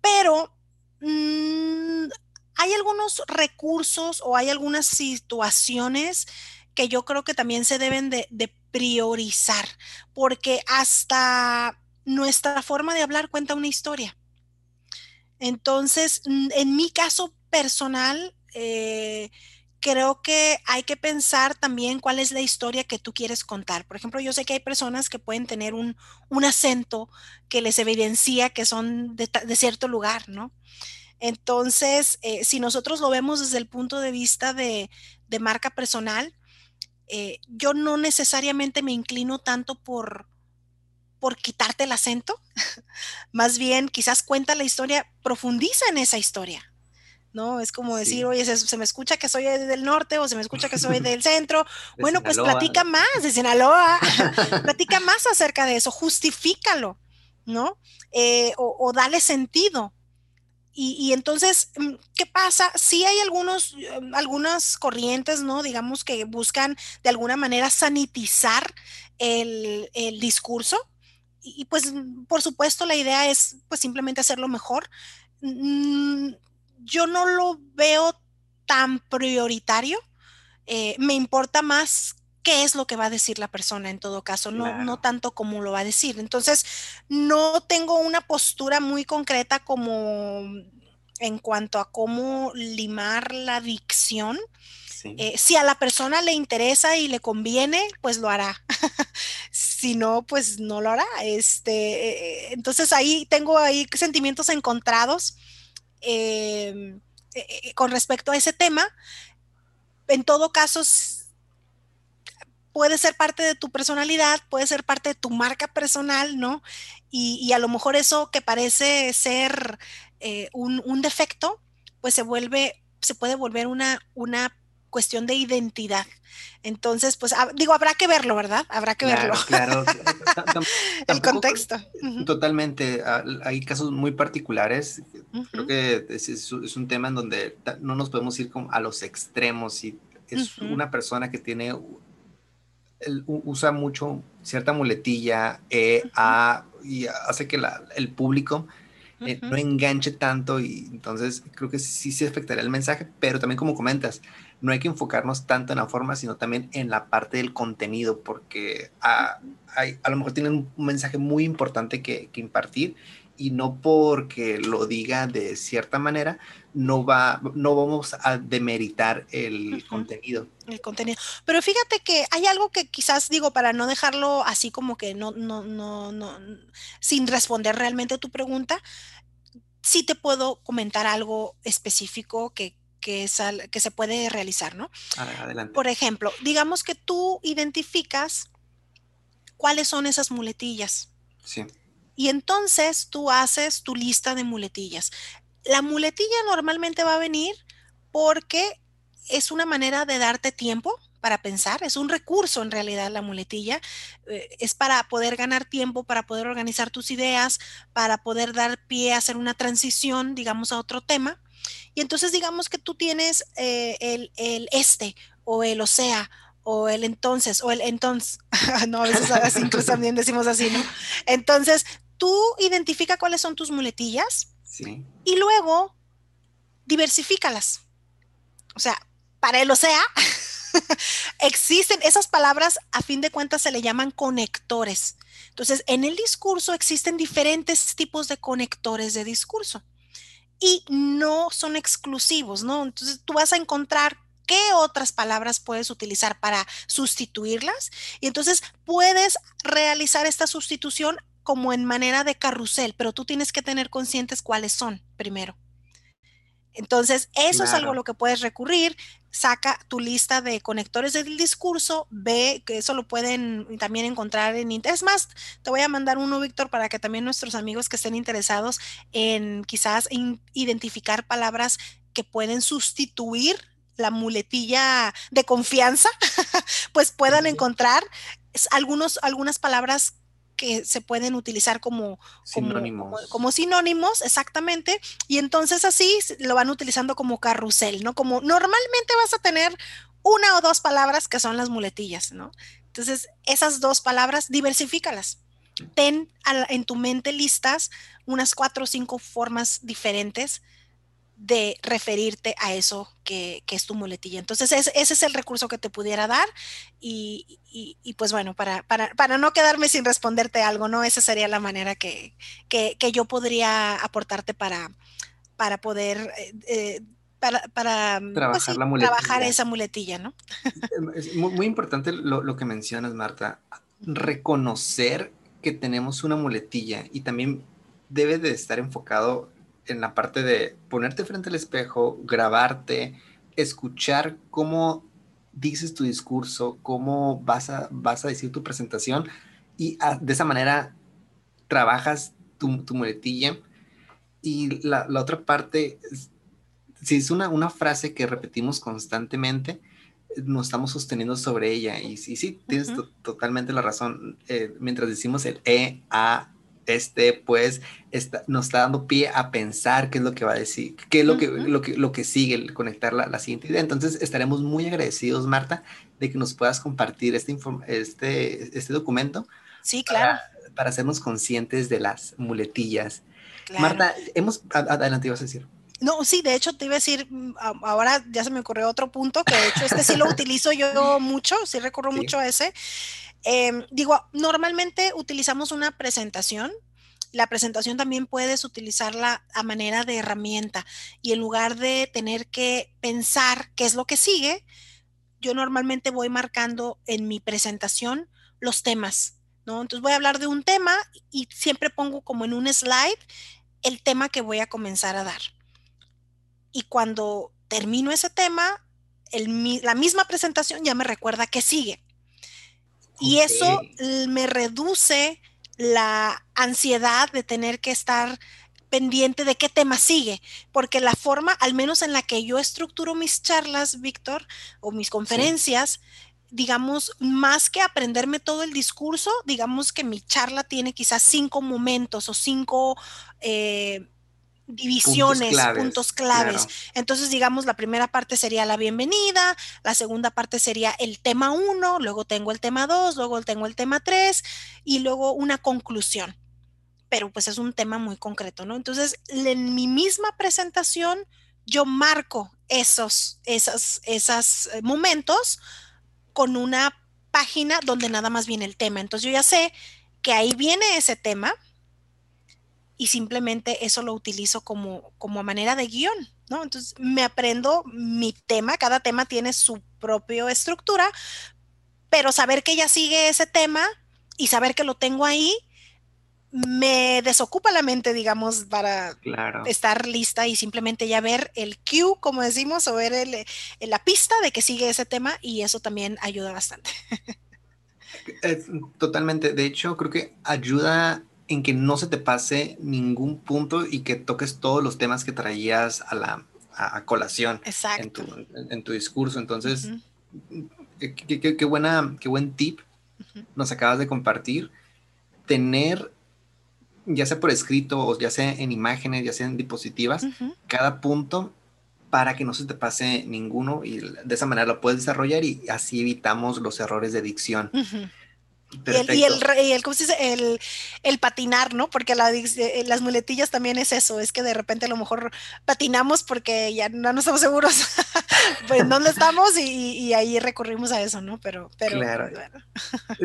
Pero mmm, hay algunos recursos o hay algunas situaciones que yo creo que también se deben de, de priorizar, porque hasta nuestra forma de hablar cuenta una historia. Entonces, en mi caso personal, eh, creo que hay que pensar también cuál es la historia que tú quieres contar. Por ejemplo, yo sé que hay personas que pueden tener un, un acento que les evidencia que son de, cierto lugar, ¿no? Entonces, eh, si nosotros lo vemos desde el punto de vista de, de marca personal, eh, yo no necesariamente me inclino tanto por, por quitarte el acento, <laughs> más bien quizás cuenta la historia, profundiza en esa historia. ¿No? Es como decir, sí. oye, se, se, me escucha que soy del norte o se me escucha que soy del centro. <laughs> De bueno, pues Sinaloa. pues platica más de Sinaloa, <laughs> platica más acerca de eso, justifícalo, ¿no? Eh, o, o, dale sentido. Y, y, entonces, mm, ¿qué pasa? Sí hay algunos, mm, algunas corrientes, ¿no? Digamos que buscan de alguna manera sanitizar el, el discurso. Y, y, pues, por supuesto, la idea es pues simplemente hacerlo mejor. Yo no lo veo tan prioritario. Eh, me importa más qué es lo que va a decir la persona en todo caso, no, claro. no tanto como lo va a decir. Entonces, no tengo una postura muy concreta como en cuanto a cómo limar la dicción. Sí. Eh, si a la persona le interesa y le conviene, pues lo hará. <laughs> si no, pues no lo hará. Este, eh, entonces ahí tengo ahí sentimientos encontrados eh, eh, con respecto a ese tema. En todo caso, puede ser parte de tu personalidad, puede ser parte de tu marca personal, ¿no? Y, y a lo mejor eso que parece ser eh, un, un, defecto, pues se vuelve, se puede volver una, una cuestión de identidad. Entonces, pues digo, habrá que verlo, ¿verdad? Habrá que claro, verlo. Claro, <laughs> el contexto. Totalmente. Hay casos muy particulares. Uh -huh. Creo que es, es, un tema en donde no nos podemos ir a los extremos. Y es uh -huh. una persona que tiene, usa mucho cierta muletilla, E, uh -huh. A, y hace que la, el público eh, no enganche tanto y entonces creo que sí se afectaría el mensaje, pero también como comentas, no hay que enfocarnos tanto en la forma, sino también en la parte del contenido, porque a, a lo mejor tienen un mensaje muy importante que, que impartir y no porque lo diga de cierta manera, no, va, no vamos a demeritar el contenido. El contenido. Pero fíjate que hay algo que quizás digo para no dejarlo así como que no, no, no, no, sin responder realmente tu pregunta, sí te puedo comentar algo específico que, que, que se puede realizar, ¿no? Adelante. Por ejemplo, digamos que tú identificas cuáles son esas muletillas. Sí y entonces tú haces tu lista de muletillas. La muletilla normalmente va a venir porque es una manera de darte tiempo para pensar, es un recurso en realidad la muletilla, eh, es para poder ganar tiempo, para poder organizar tus ideas, para poder dar pie a hacer una transición, digamos, a otro tema. Y entonces digamos que tú tienes eh, el, el este o el o sea o el entonces o el entonces, <laughs> no, a veces incluso también decimos así, ¿no? Entonces tú identifica cuáles son tus muletillas y luego diversifícalas. O sea, para el o sea, <laughs> existen esas palabras, a fin de cuentas se le llaman conectores. Entonces, en el discurso existen diferentes tipos de conectores de discurso y no son exclusivos, ¿no? Entonces, tú vas a encontrar qué otras palabras puedes utilizar para sustituirlas y entonces puedes realizar esta sustitución como en manera de carrusel, pero tú tienes que tener conscientes cuáles son primero. Entonces, eso es algo a lo que puedes recurrir. Saca tu lista de conectores del discurso, ve que eso lo pueden también encontrar en Es más, te voy a mandar uno, Víctor, para que también nuestros amigos que estén interesados en quizás identificar palabras que pueden sustituir la muletilla de confianza, <laughs> pues puedan encontrar algunos, algunas palabras que se pueden utilizar como sinónimos. Como, sinónimos, exactamente, y entonces así lo van utilizando como carrusel, ¿no? Como normalmente vas a tener una o dos palabras que son las muletillas, ¿no? Entonces, esas dos palabras, diversifícalas. Ten en tu mente listas unas cuatro o cinco formas diferentes de referirte a eso que, es tu muletilla. Entonces, ese es el recurso que te pudiera dar y, pues bueno, para, para, no quedarme sin responderte algo, ¿no? Esa sería la manera que, yo podría aportarte para, para poder... Eh, eh, para, para pues trabajar, esa muletilla, ¿no? <laughs> Es muy, muy importante lo, lo que mencionas, Marta. Reconocer que tenemos una muletilla y también debe de estar enfocado en la parte de ponerte frente al espejo, grabarte, escuchar cómo dices tu discurso, cómo vas a, vas a decir tu presentación y ah, de esa manera trabajas tu, muletilla. Y la, otra parte, si es una, una frase que repetimos constantemente, nos estamos sosteniendo sobre ella. Y sí, sí, tienes totalmente la razón. Eh, mientras decimos el E, A, este pues está, nos está dando pie a pensar qué es lo que va a decir, qué es lo, que, lo, que, lo que sigue, el conectar la, la, siguiente idea. Entonces estaremos muy agradecidos, Marta, de que nos puedas compartir este, este, este documento. Sí, claro. Para, hacernos conscientes de las muletillas. Marta, hemos, adelante ibas a decir. No, sí, de hecho te iba a decir, mm, ahora ya se me ocurrió otro punto, que de hecho este sí lo <laughs> utilizo yo mucho, sí recorro mucho a ese, Em, digo, normalmente utilizamos una presentación. La presentación también puedes utilizarla a manera de herramienta y en lugar de tener que pensar qué es lo que sigue, yo normalmente voy marcando en mi presentación los temas, ¿no? Entonces voy a hablar de un tema y siempre pongo como en un slide el tema que voy a comenzar a dar. Y cuando termino ese tema, la misma presentación ya me recuerda qué sigue. Y eso me reduce la ansiedad de tener que estar pendiente de qué tema sigue, porque la forma, al menos en la que yo estructuro mis charlas, Víctor, o mis conferencias, digamos, más que aprenderme todo el discurso, digamos que mi charla tiene quizás cinco momentos o cinco eh, divisiones, puntos claves. Entonces, digamos, la primera parte sería la bienvenida, la segunda parte sería el tema 1, luego tengo el tema 2, luego tengo el tema 3 y luego una conclusión. pero pues es un tema muy concreto, ¿no? Entonces, en mi misma presentación, yo marco esos, esos, esos eh, momentos con una página donde nada más viene el tema. Entonces yo ya sé que ahí viene ese tema y simplemente eso lo utilizo como, como manera de guion, ¿no? Entonces me aprendo mi tema, cada tema tiene su propia estructura, pero saber que ya sigue ese tema y saber que lo tengo ahí me desocupa la mente, digamos, para estar lista y simplemente ya ver el cue, como decimos, o ver el, la pista de que sigue ese tema y eso también ayuda bastante. totalmente, de hecho, creo que ayuda en que no se te pase ningún punto y que toques todos los temas que traías a la a, colación en tu, en, tu, discurso. Entonces, qué, buena, qué buen tip nos acabas de compartir. Tener ya sea por escrito o ya sea en imágenes, ya sea en diapositivas, cada punto para que no se te pase ninguno y de esa manera lo puedes desarrollar y así evitamos los errores de dicción. Y el, y el, ¿cómo se dice? El, el, patinar, ¿no? Porque la, eh, las muletillas también es eso, es que de repente a lo mejor patinamos porque ya no, estamos seguros <laughs> pues dónde estamos y, y, ahí recurrimos a eso, ¿no? Pero, pero, claro.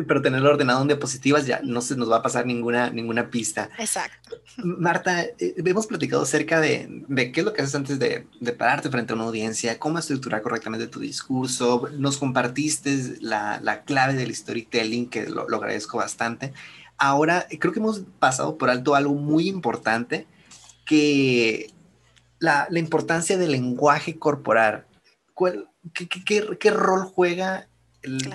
pero tenerlo ordenado en diapositivas ya no se nos va a pasar ninguna, ninguna pista. Exacto. Marta, eh, hemos platicado acerca de, de, qué es lo que haces antes de, de, pararte frente a una audiencia, cómo estructurar correctamente tu discurso, nos compartiste la, la clave del storytelling que lo, agradezco bastante. Ahora, creo que hemos pasado por alto algo muy importante, que la, la importancia del lenguaje corporal. ¿Cuál, qué, qué, qué, rol juega el,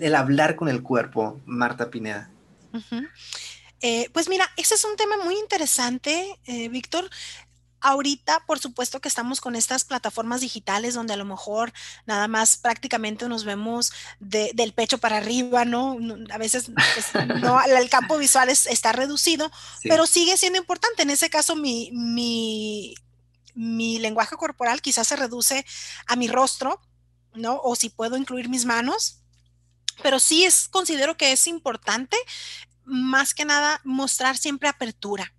el, hablar con el cuerpo, Marta Pineda? Eh, pues mira, ese es un tema muy interesante, eh, Víctor. Ahorita, por supuesto que estamos con estas plataformas digitales donde a lo mejor nada más prácticamente nos vemos del pecho para arriba, ¿no? A veces pues, no, <laughs> el campo visual está reducido, pero sigue siendo importante. En ese caso, mi, mi, mi lenguaje corporal quizás se reduce a mi rostro, ¿no? O si puedo incluir mis manos, pero sí es, considero que es importante más que nada mostrar siempre apertura.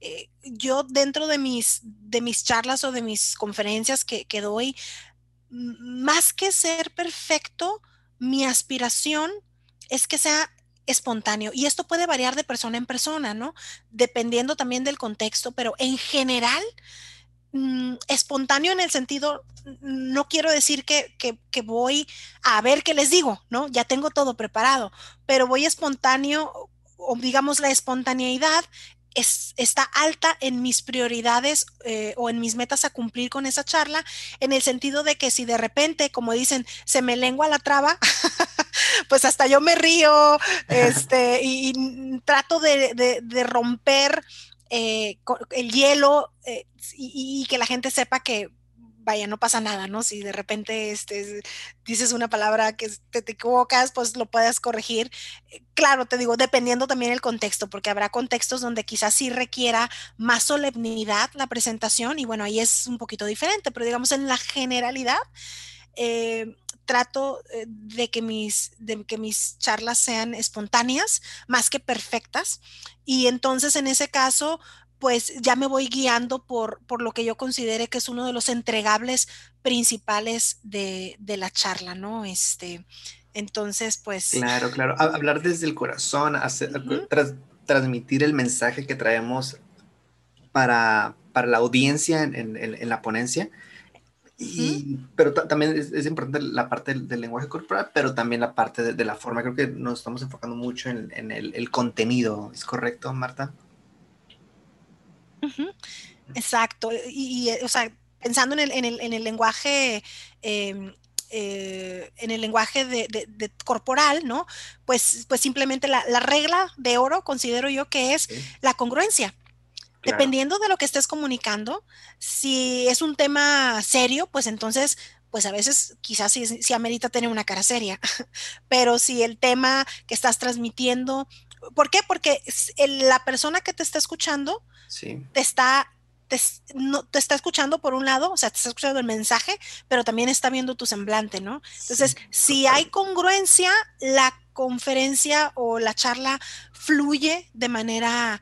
Eh, yo dentro de mis, de mis charlas o de mis conferencias que, que doy, más que ser perfecto, mi aspiración es que sea espontáneo. Y esto puede variar de persona en persona, ¿no? Dependiendo también del contexto, pero en general, mm, espontáneo en el sentido, no quiero decir que, que, que, voy a ver qué les digo, ¿no? Ya tengo todo preparado, pero voy espontáneo, o digamos la espontaneidad está alta en mis prioridades eh, o en mis metas a cumplir con esa charla, en el sentido de que si de repente, como dicen, se me lengua la traba, <laughs> pues hasta yo me río <laughs> este, y, trato de, romper eh, el hielo eh, y, que la gente sepa que vaya, no pasa nada, ¿no? Si de repente este, dices una palabra que te, te, equivocas, pues lo puedes corregir. Eh, claro, te digo, dependiendo también el contexto, porque habrá contextos donde quizás sí requiera más solemnidad la presentación y bueno, ahí es un poquito diferente, pero digamos en la generalidad. Eh, trato eh, de que, mis, de que mis charlas sean espontáneas más que perfectas y entonces en ese caso pues ya me voy guiando por, por lo que yo considere que es uno de los entregables principales de, la charla, ¿no? Este, entonces, pues... Claro, claro. Hablar desde el corazón, hacer, transmitir el mensaje que traemos para, la audiencia en, la ponencia. Y, Pero también es, importante la parte del, lenguaje corporal, pero también la parte de, la forma. Creo que nos estamos enfocando mucho en, el, el, contenido. ¿Es correcto, Marta? Exacto. Y, o sea, pensando en el, en el, en el lenguaje, em, eh, en el lenguaje de, corporal, ¿no? Pues, pues simplemente la, regla de oro considero yo que es la congruencia. Dependiendo de lo que estés comunicando, si es un tema serio, pues entonces pues a veces quizás sí, amerita tener una cara seria, <laughs> pero si el tema que estás transmitiendo, ¿por qué? Porque la persona que te está escuchando te está te, no, te, está escuchando por un lado, o sea, te está escuchando el mensaje, pero también está viendo tu semblante, ¿no? Entonces, si hay congruencia, la conferencia o la charla fluye de manera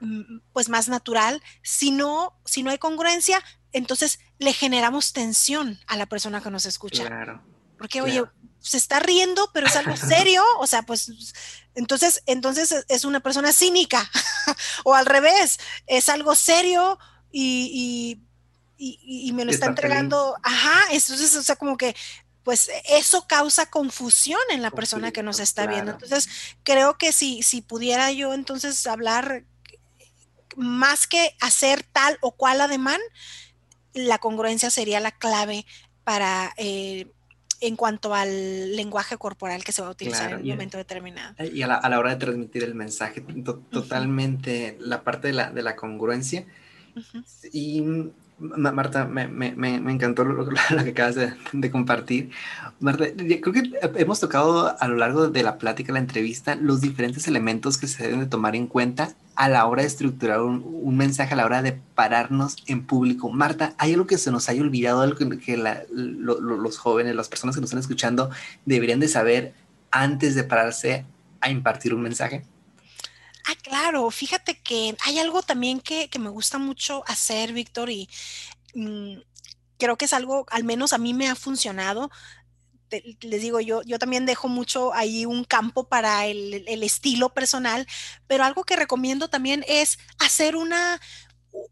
mm, pues más natural. Si no, si no hay congruencia, entonces le generamos tensión a la persona que nos escucha. Claro. Porque, oye, se está riendo, pero es algo <laughs> serio, o sea, pues entonces, entonces es una persona cínica, <laughs> o al revés, es algo serio y, me lo está, entregando, ajá, entonces, o sea, como que pues eso causa confusión en la persona que nos está viendo. Entonces, creo que si, si pudiera yo entonces hablar más que hacer tal o cual ademán, la congruencia sería la clave para eh, en cuanto al lenguaje corporal que se va a utilizar en un momento determinado. Y a la, hora de transmitir el mensaje, totalmente la parte de la, de la congruencia. Y Marta, me, me, me, encantó lo, <laughs> que acabas de, compartir. Marta, creo que hemos tocado a lo largo de la plática, la entrevista, los diferentes elementos que se deben de tomar en cuenta a la hora de estructurar un, mensaje, a la hora de pararnos en público. Marta, ¿hay algo que se nos haya olvidado, algo que, los jóvenes, las personas que nos están escuchando, deberían de saber antes de pararse a impartir un mensaje? Ah, claro, fíjate que hay algo también que, me gusta mucho hacer, Víctor, y mm, creo que es algo, al menos a mí me ha funcionado. les digo, yo, yo también dejo mucho ahí un campo para el, estilo personal, pero algo que recomiendo también es hacer una,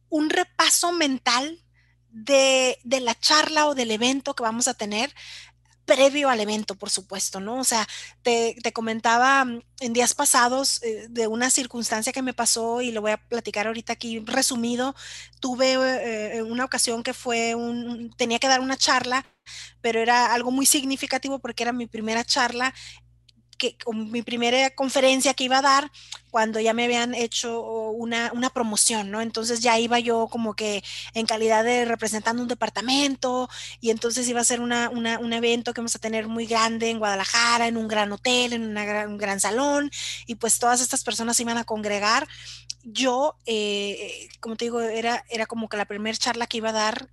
un repaso mental de, de, la charla o del evento que vamos a tener previo al evento, por supuesto, ¿no? O sea, te, comentaba mm, en días pasados eh, de una circunstancia que me pasó y lo voy a platicar ahorita aquí resumido. Tuve eh, una ocasión que fue un, tenía que dar una charla, pero era algo muy significativo porque era mi primera charla que mi primera conferencia que iba a dar cuando ya me habían hecho una, una, promoción, ¿no? Entonces ya iba yo como que en calidad de representando un departamento y entonces iba a ser una, una, un evento que vamos a tener muy grande en Guadalajara, en un gran hotel, en un gran salón y pues todas estas personas iban a congregar. Yo, eh, como te digo, era, era como que la primera charla que iba a dar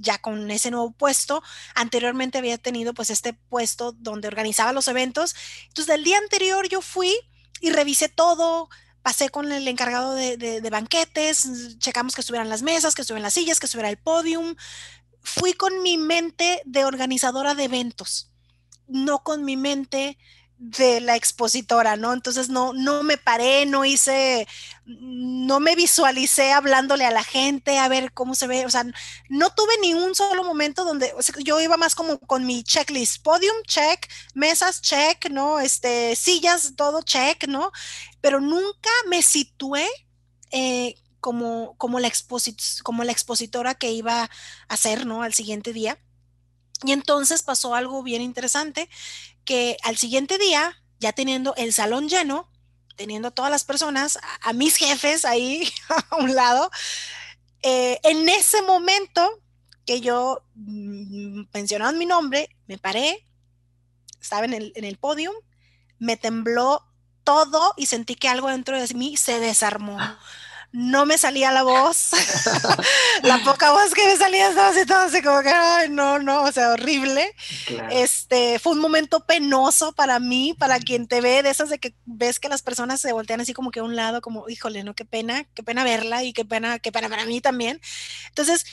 ya con ese nuevo puesto. Anteriormente había tenido pues este puesto donde organizaba los eventos. Entonces, del día anterior yo fui y revisé todo, pasé con el encargado de, banquetes, checamos que estuvieran las mesas, que estuvieran las sillas, que estuviera el podium. Fui con mi mente de organizadora de eventos, no con mi mente de la expositora, ¿no? Entonces no, no me paré, no hice, no me visualicé hablándole a la gente a ver cómo se ve, o sea, no tuve ni un solo momento donde yo iba más como con mi checklist, podium check, mesas check, ¿no? Este, sillas, todo check, ¿no? Pero nunca me situé eh, como, como, la como la expositora que iba a hacer, ¿no? Al siguiente día. Y entonces pasó algo bien interesante, que al siguiente día, ya teniendo el salón lleno, teniendo todas las personas, a, mis jefes ahí <laughs> a un lado, eh, en ese momento que yo mm, mencionaron mi nombre, me paré, estaba en el, en el podio, me tembló todo y sentí que algo dentro de mí se desarmó. Ah no me salía la voz. <laughs> la poca voz que me salía estaba así todo así como que, ay, no, no, o sea, horrible. Este, fue un momento penoso para mí, para quien te ve, de esas de que ves que las personas se voltean así como que a un lado, como, híjole, no, qué pena, qué pena verla y qué pena, qué pena para mí también. Entonces,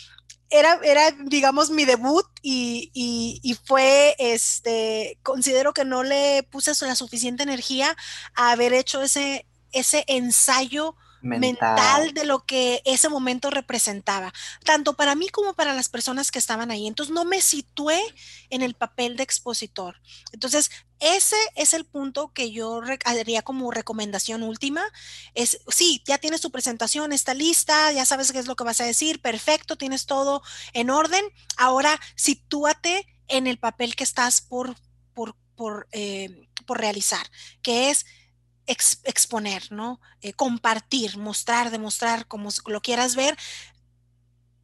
era, era, digamos, mi debut y, y, fue, este, considero que no le puse la suficiente energía a haber hecho ese, ese ensayo mental. de lo que ese momento representaba, tanto para mí como para las personas que estaban ahí. Entonces no me situé en el papel de expositor. Entonces, ese es el punto que yo haría como recomendación última. Es, sí, ya tienes tu presentación, está lista, ya sabes qué es lo que vas a decir, perfecto, tienes todo en orden. Ahora, sitúate en el papel que estás por, por, por, eh, por realizar, que es exponer, ¿no? Eh, compartir, mostrar, demostrar, como lo quieras ver,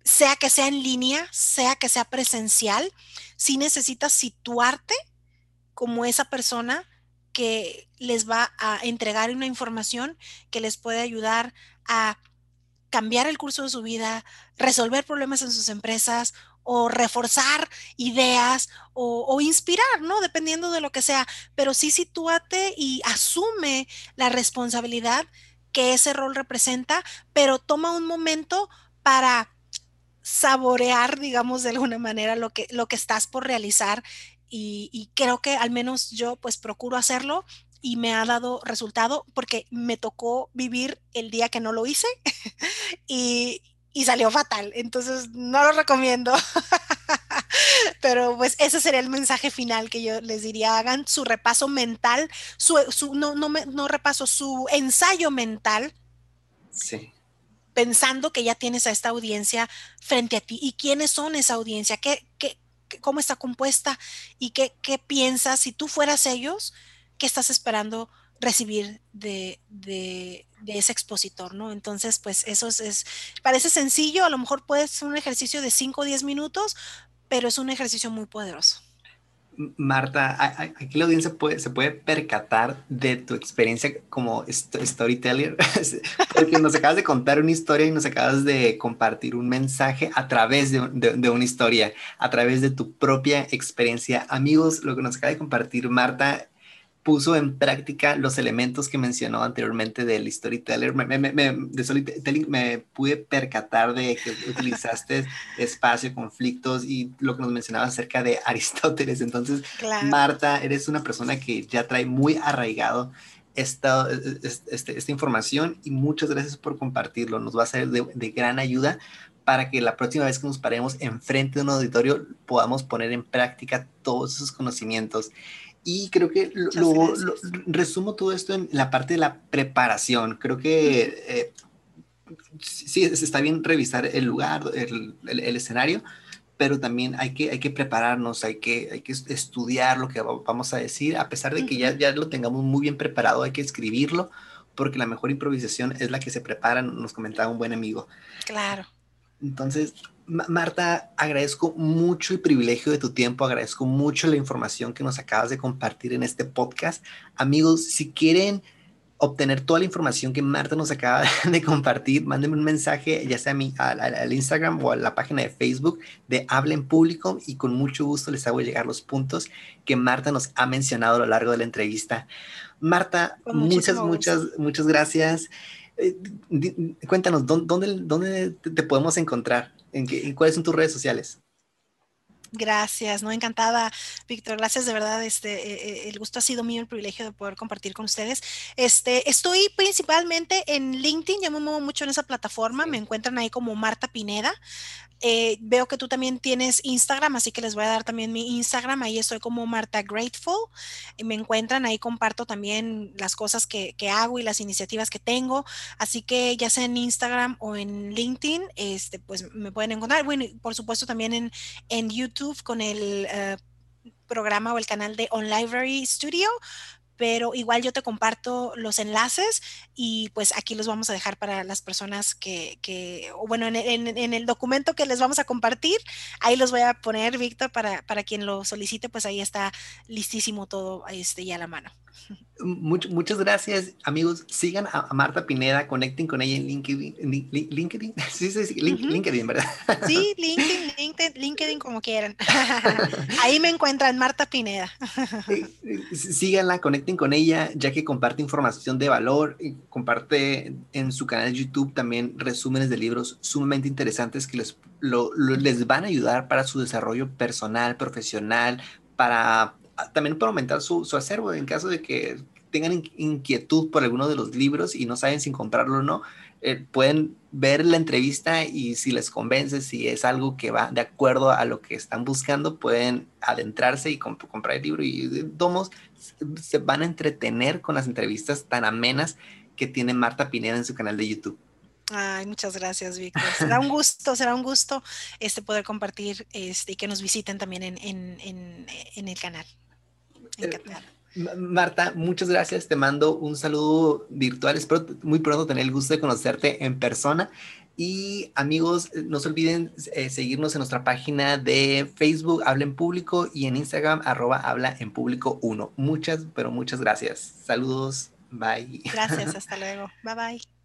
sea que sea en línea, sea que sea presencial, si necesitas situarte como esa persona que les va a entregar una información que les puede ayudar a cambiar el curso de su vida, resolver problemas en sus empresas o reforzar ideas o, inspirar, ¿no? Dependiendo de lo que sea, pero sí sitúate y asume la responsabilidad que ese rol representa, pero toma un momento para saborear, digamos, de alguna manera lo que, lo que estás por realizar y, y, creo que al menos yo pues procuro hacerlo y me ha dado resultado porque me tocó vivir el día que no lo hice <laughs> y, y salió fatal, entonces no lo recomiendo. <laughs> Pero pues ese sería el mensaje final que yo les diría, hagan su repaso mental, su, su no, no, no repaso, su ensayo mental. Sí pensando que ya tienes a esta audiencia frente a ti. ¿Y quiénes son esa audiencia? ¿Qué, qué, cómo está compuesta? ¿Y qué, qué piensas? Si tú fueras ellos, ¿qué estás esperando recibir de, de, de, ese expositor, ¿no? Entonces, pues eso es, parece sencillo, a lo mejor puede ser un ejercicio de 5 o 10 minutos, pero es un ejercicio muy poderoso. Marta, aquí la audiencia puede, se puede percatar de tu experiencia como storyteller, <laughs> porque nos acabas de contar una historia y nos acabas de compartir un mensaje a través de, de, de, una historia, a través de tu propia experiencia. Amigos, lo que nos acaba de compartir Marta puso en práctica los elementos que mencionó anteriormente del storyteller. Me, me, me, de storytelling me pude percatar de que utilizaste <laughs> espacio, conflictos y lo que nos mencionaba acerca de <laughs> Aristóteles. Entonces, claro. Marta, eres una persona que ya trae muy arraigado esta, este, esta información y muchas gracias por compartirlo. Nos va a ser de, de gran ayuda para que la próxima vez que nos paremos enfrente de un auditorio podamos poner en práctica todos esos conocimientos. Y creo que lo, lo, resumo todo esto en la parte de la preparación. Creo que eh, sí, está bien revisar el lugar, el, el, el, escenario, pero también hay que, hay que prepararnos, hay que, hay que estudiar lo que vamos a decir, a pesar de que ya, ya lo tengamos muy bien preparado, hay que escribirlo, porque la mejor improvisación es la que se prepara, nos comentaba un buen amigo. Claro. Entonces, Marta, agradezco mucho el privilegio de tu tiempo, agradezco mucho la información que nos acabas de compartir en este podcast. Amigos, si quieren obtener toda la información que Marta nos acaba <laughs> de compartir, mándenme un mensaje, ya sea a mí, al, al, Instagram o a la página de Facebook de Habla en Público y con mucho gusto les hago llegar los puntos que Marta nos ha mencionado a lo largo de la entrevista. Marta, muchas, muchas, muchas gracias. Eh, cuéntanos, ¿dónde, dónde te podemos encontrar? ¿En, qué, en cuáles son tus redes sociales? Gracias, no encantada, Víctor. Gracias de verdad. Este, eh, el gusto ha sido mío, el privilegio de poder compartir con ustedes. Este, estoy principalmente en LinkedIn, yo me muevo mucho en esa plataforma. Me encuentran ahí como Marta Pineda. Eh, veo que tú también tienes Instagram, así que les voy a dar también mi Instagram. Ahí estoy como Marta Grateful. Me encuentran, ahí comparto también las cosas que, que, hago y las iniciativas que tengo. Así que ya sea en Instagram o en LinkedIn, este, pues me pueden encontrar. Bueno, y por supuesto también en, en YouTube con el uh, programa o el canal de On Library Studio pero igual yo te comparto los enlaces y pues aquí los vamos a dejar para las personas que, que o bueno, en, en, en, el documento que les vamos a compartir, ahí los voy a poner, Víctor, para, para quien lo solicite, pues ahí está listísimo todo este, ya a la mano. Much, muchas gracias, amigos. Sigan a, a, Marta Pineda, conecten con ella en LinkedIn. LinkedIn, <laughs> sí, sí, sí link, uh -huh. LinkedIn, ¿verdad? Sí, LinkedIn, LinkedIn, LinkedIn como quieran. <laughs> Ahí me encuentran, Marta Pineda. Síganla, conecten con ella, ya que comparte información de valor, comparte en su canal de YouTube también resúmenes de libros sumamente interesantes que les, lo, lo, les van a ayudar para su desarrollo personal, profesional, para también para aumentar su, su, acervo en caso de que tengan inquietud por alguno de los libros y no saben si comprarlo o no, eh, pueden ver la entrevista y si les convence, si es algo que va de acuerdo a lo que están buscando, pueden adentrarse y comp comprar el libro y tomos se van a entretener con las entrevistas tan amenas que tiene Marta Pineda en su canal de YouTube. Ay, muchas gracias, Víctor. Será un gusto, será un gusto este, poder compartir este, y que nos visiten también en, en, en el canal. Encantado. Marta, muchas gracias. Te mando un saludo virtual. Espero muy pronto tener el gusto de conocerte en persona. Y amigos, no se olviden eh, seguirnos en nuestra página de Facebook, Habla en Público, y en Instagram, arroba Habla en Público 1. Muchas, pero muchas gracias. Saludos. Bye. Gracias. <laughs> Hasta luego. Bye bye.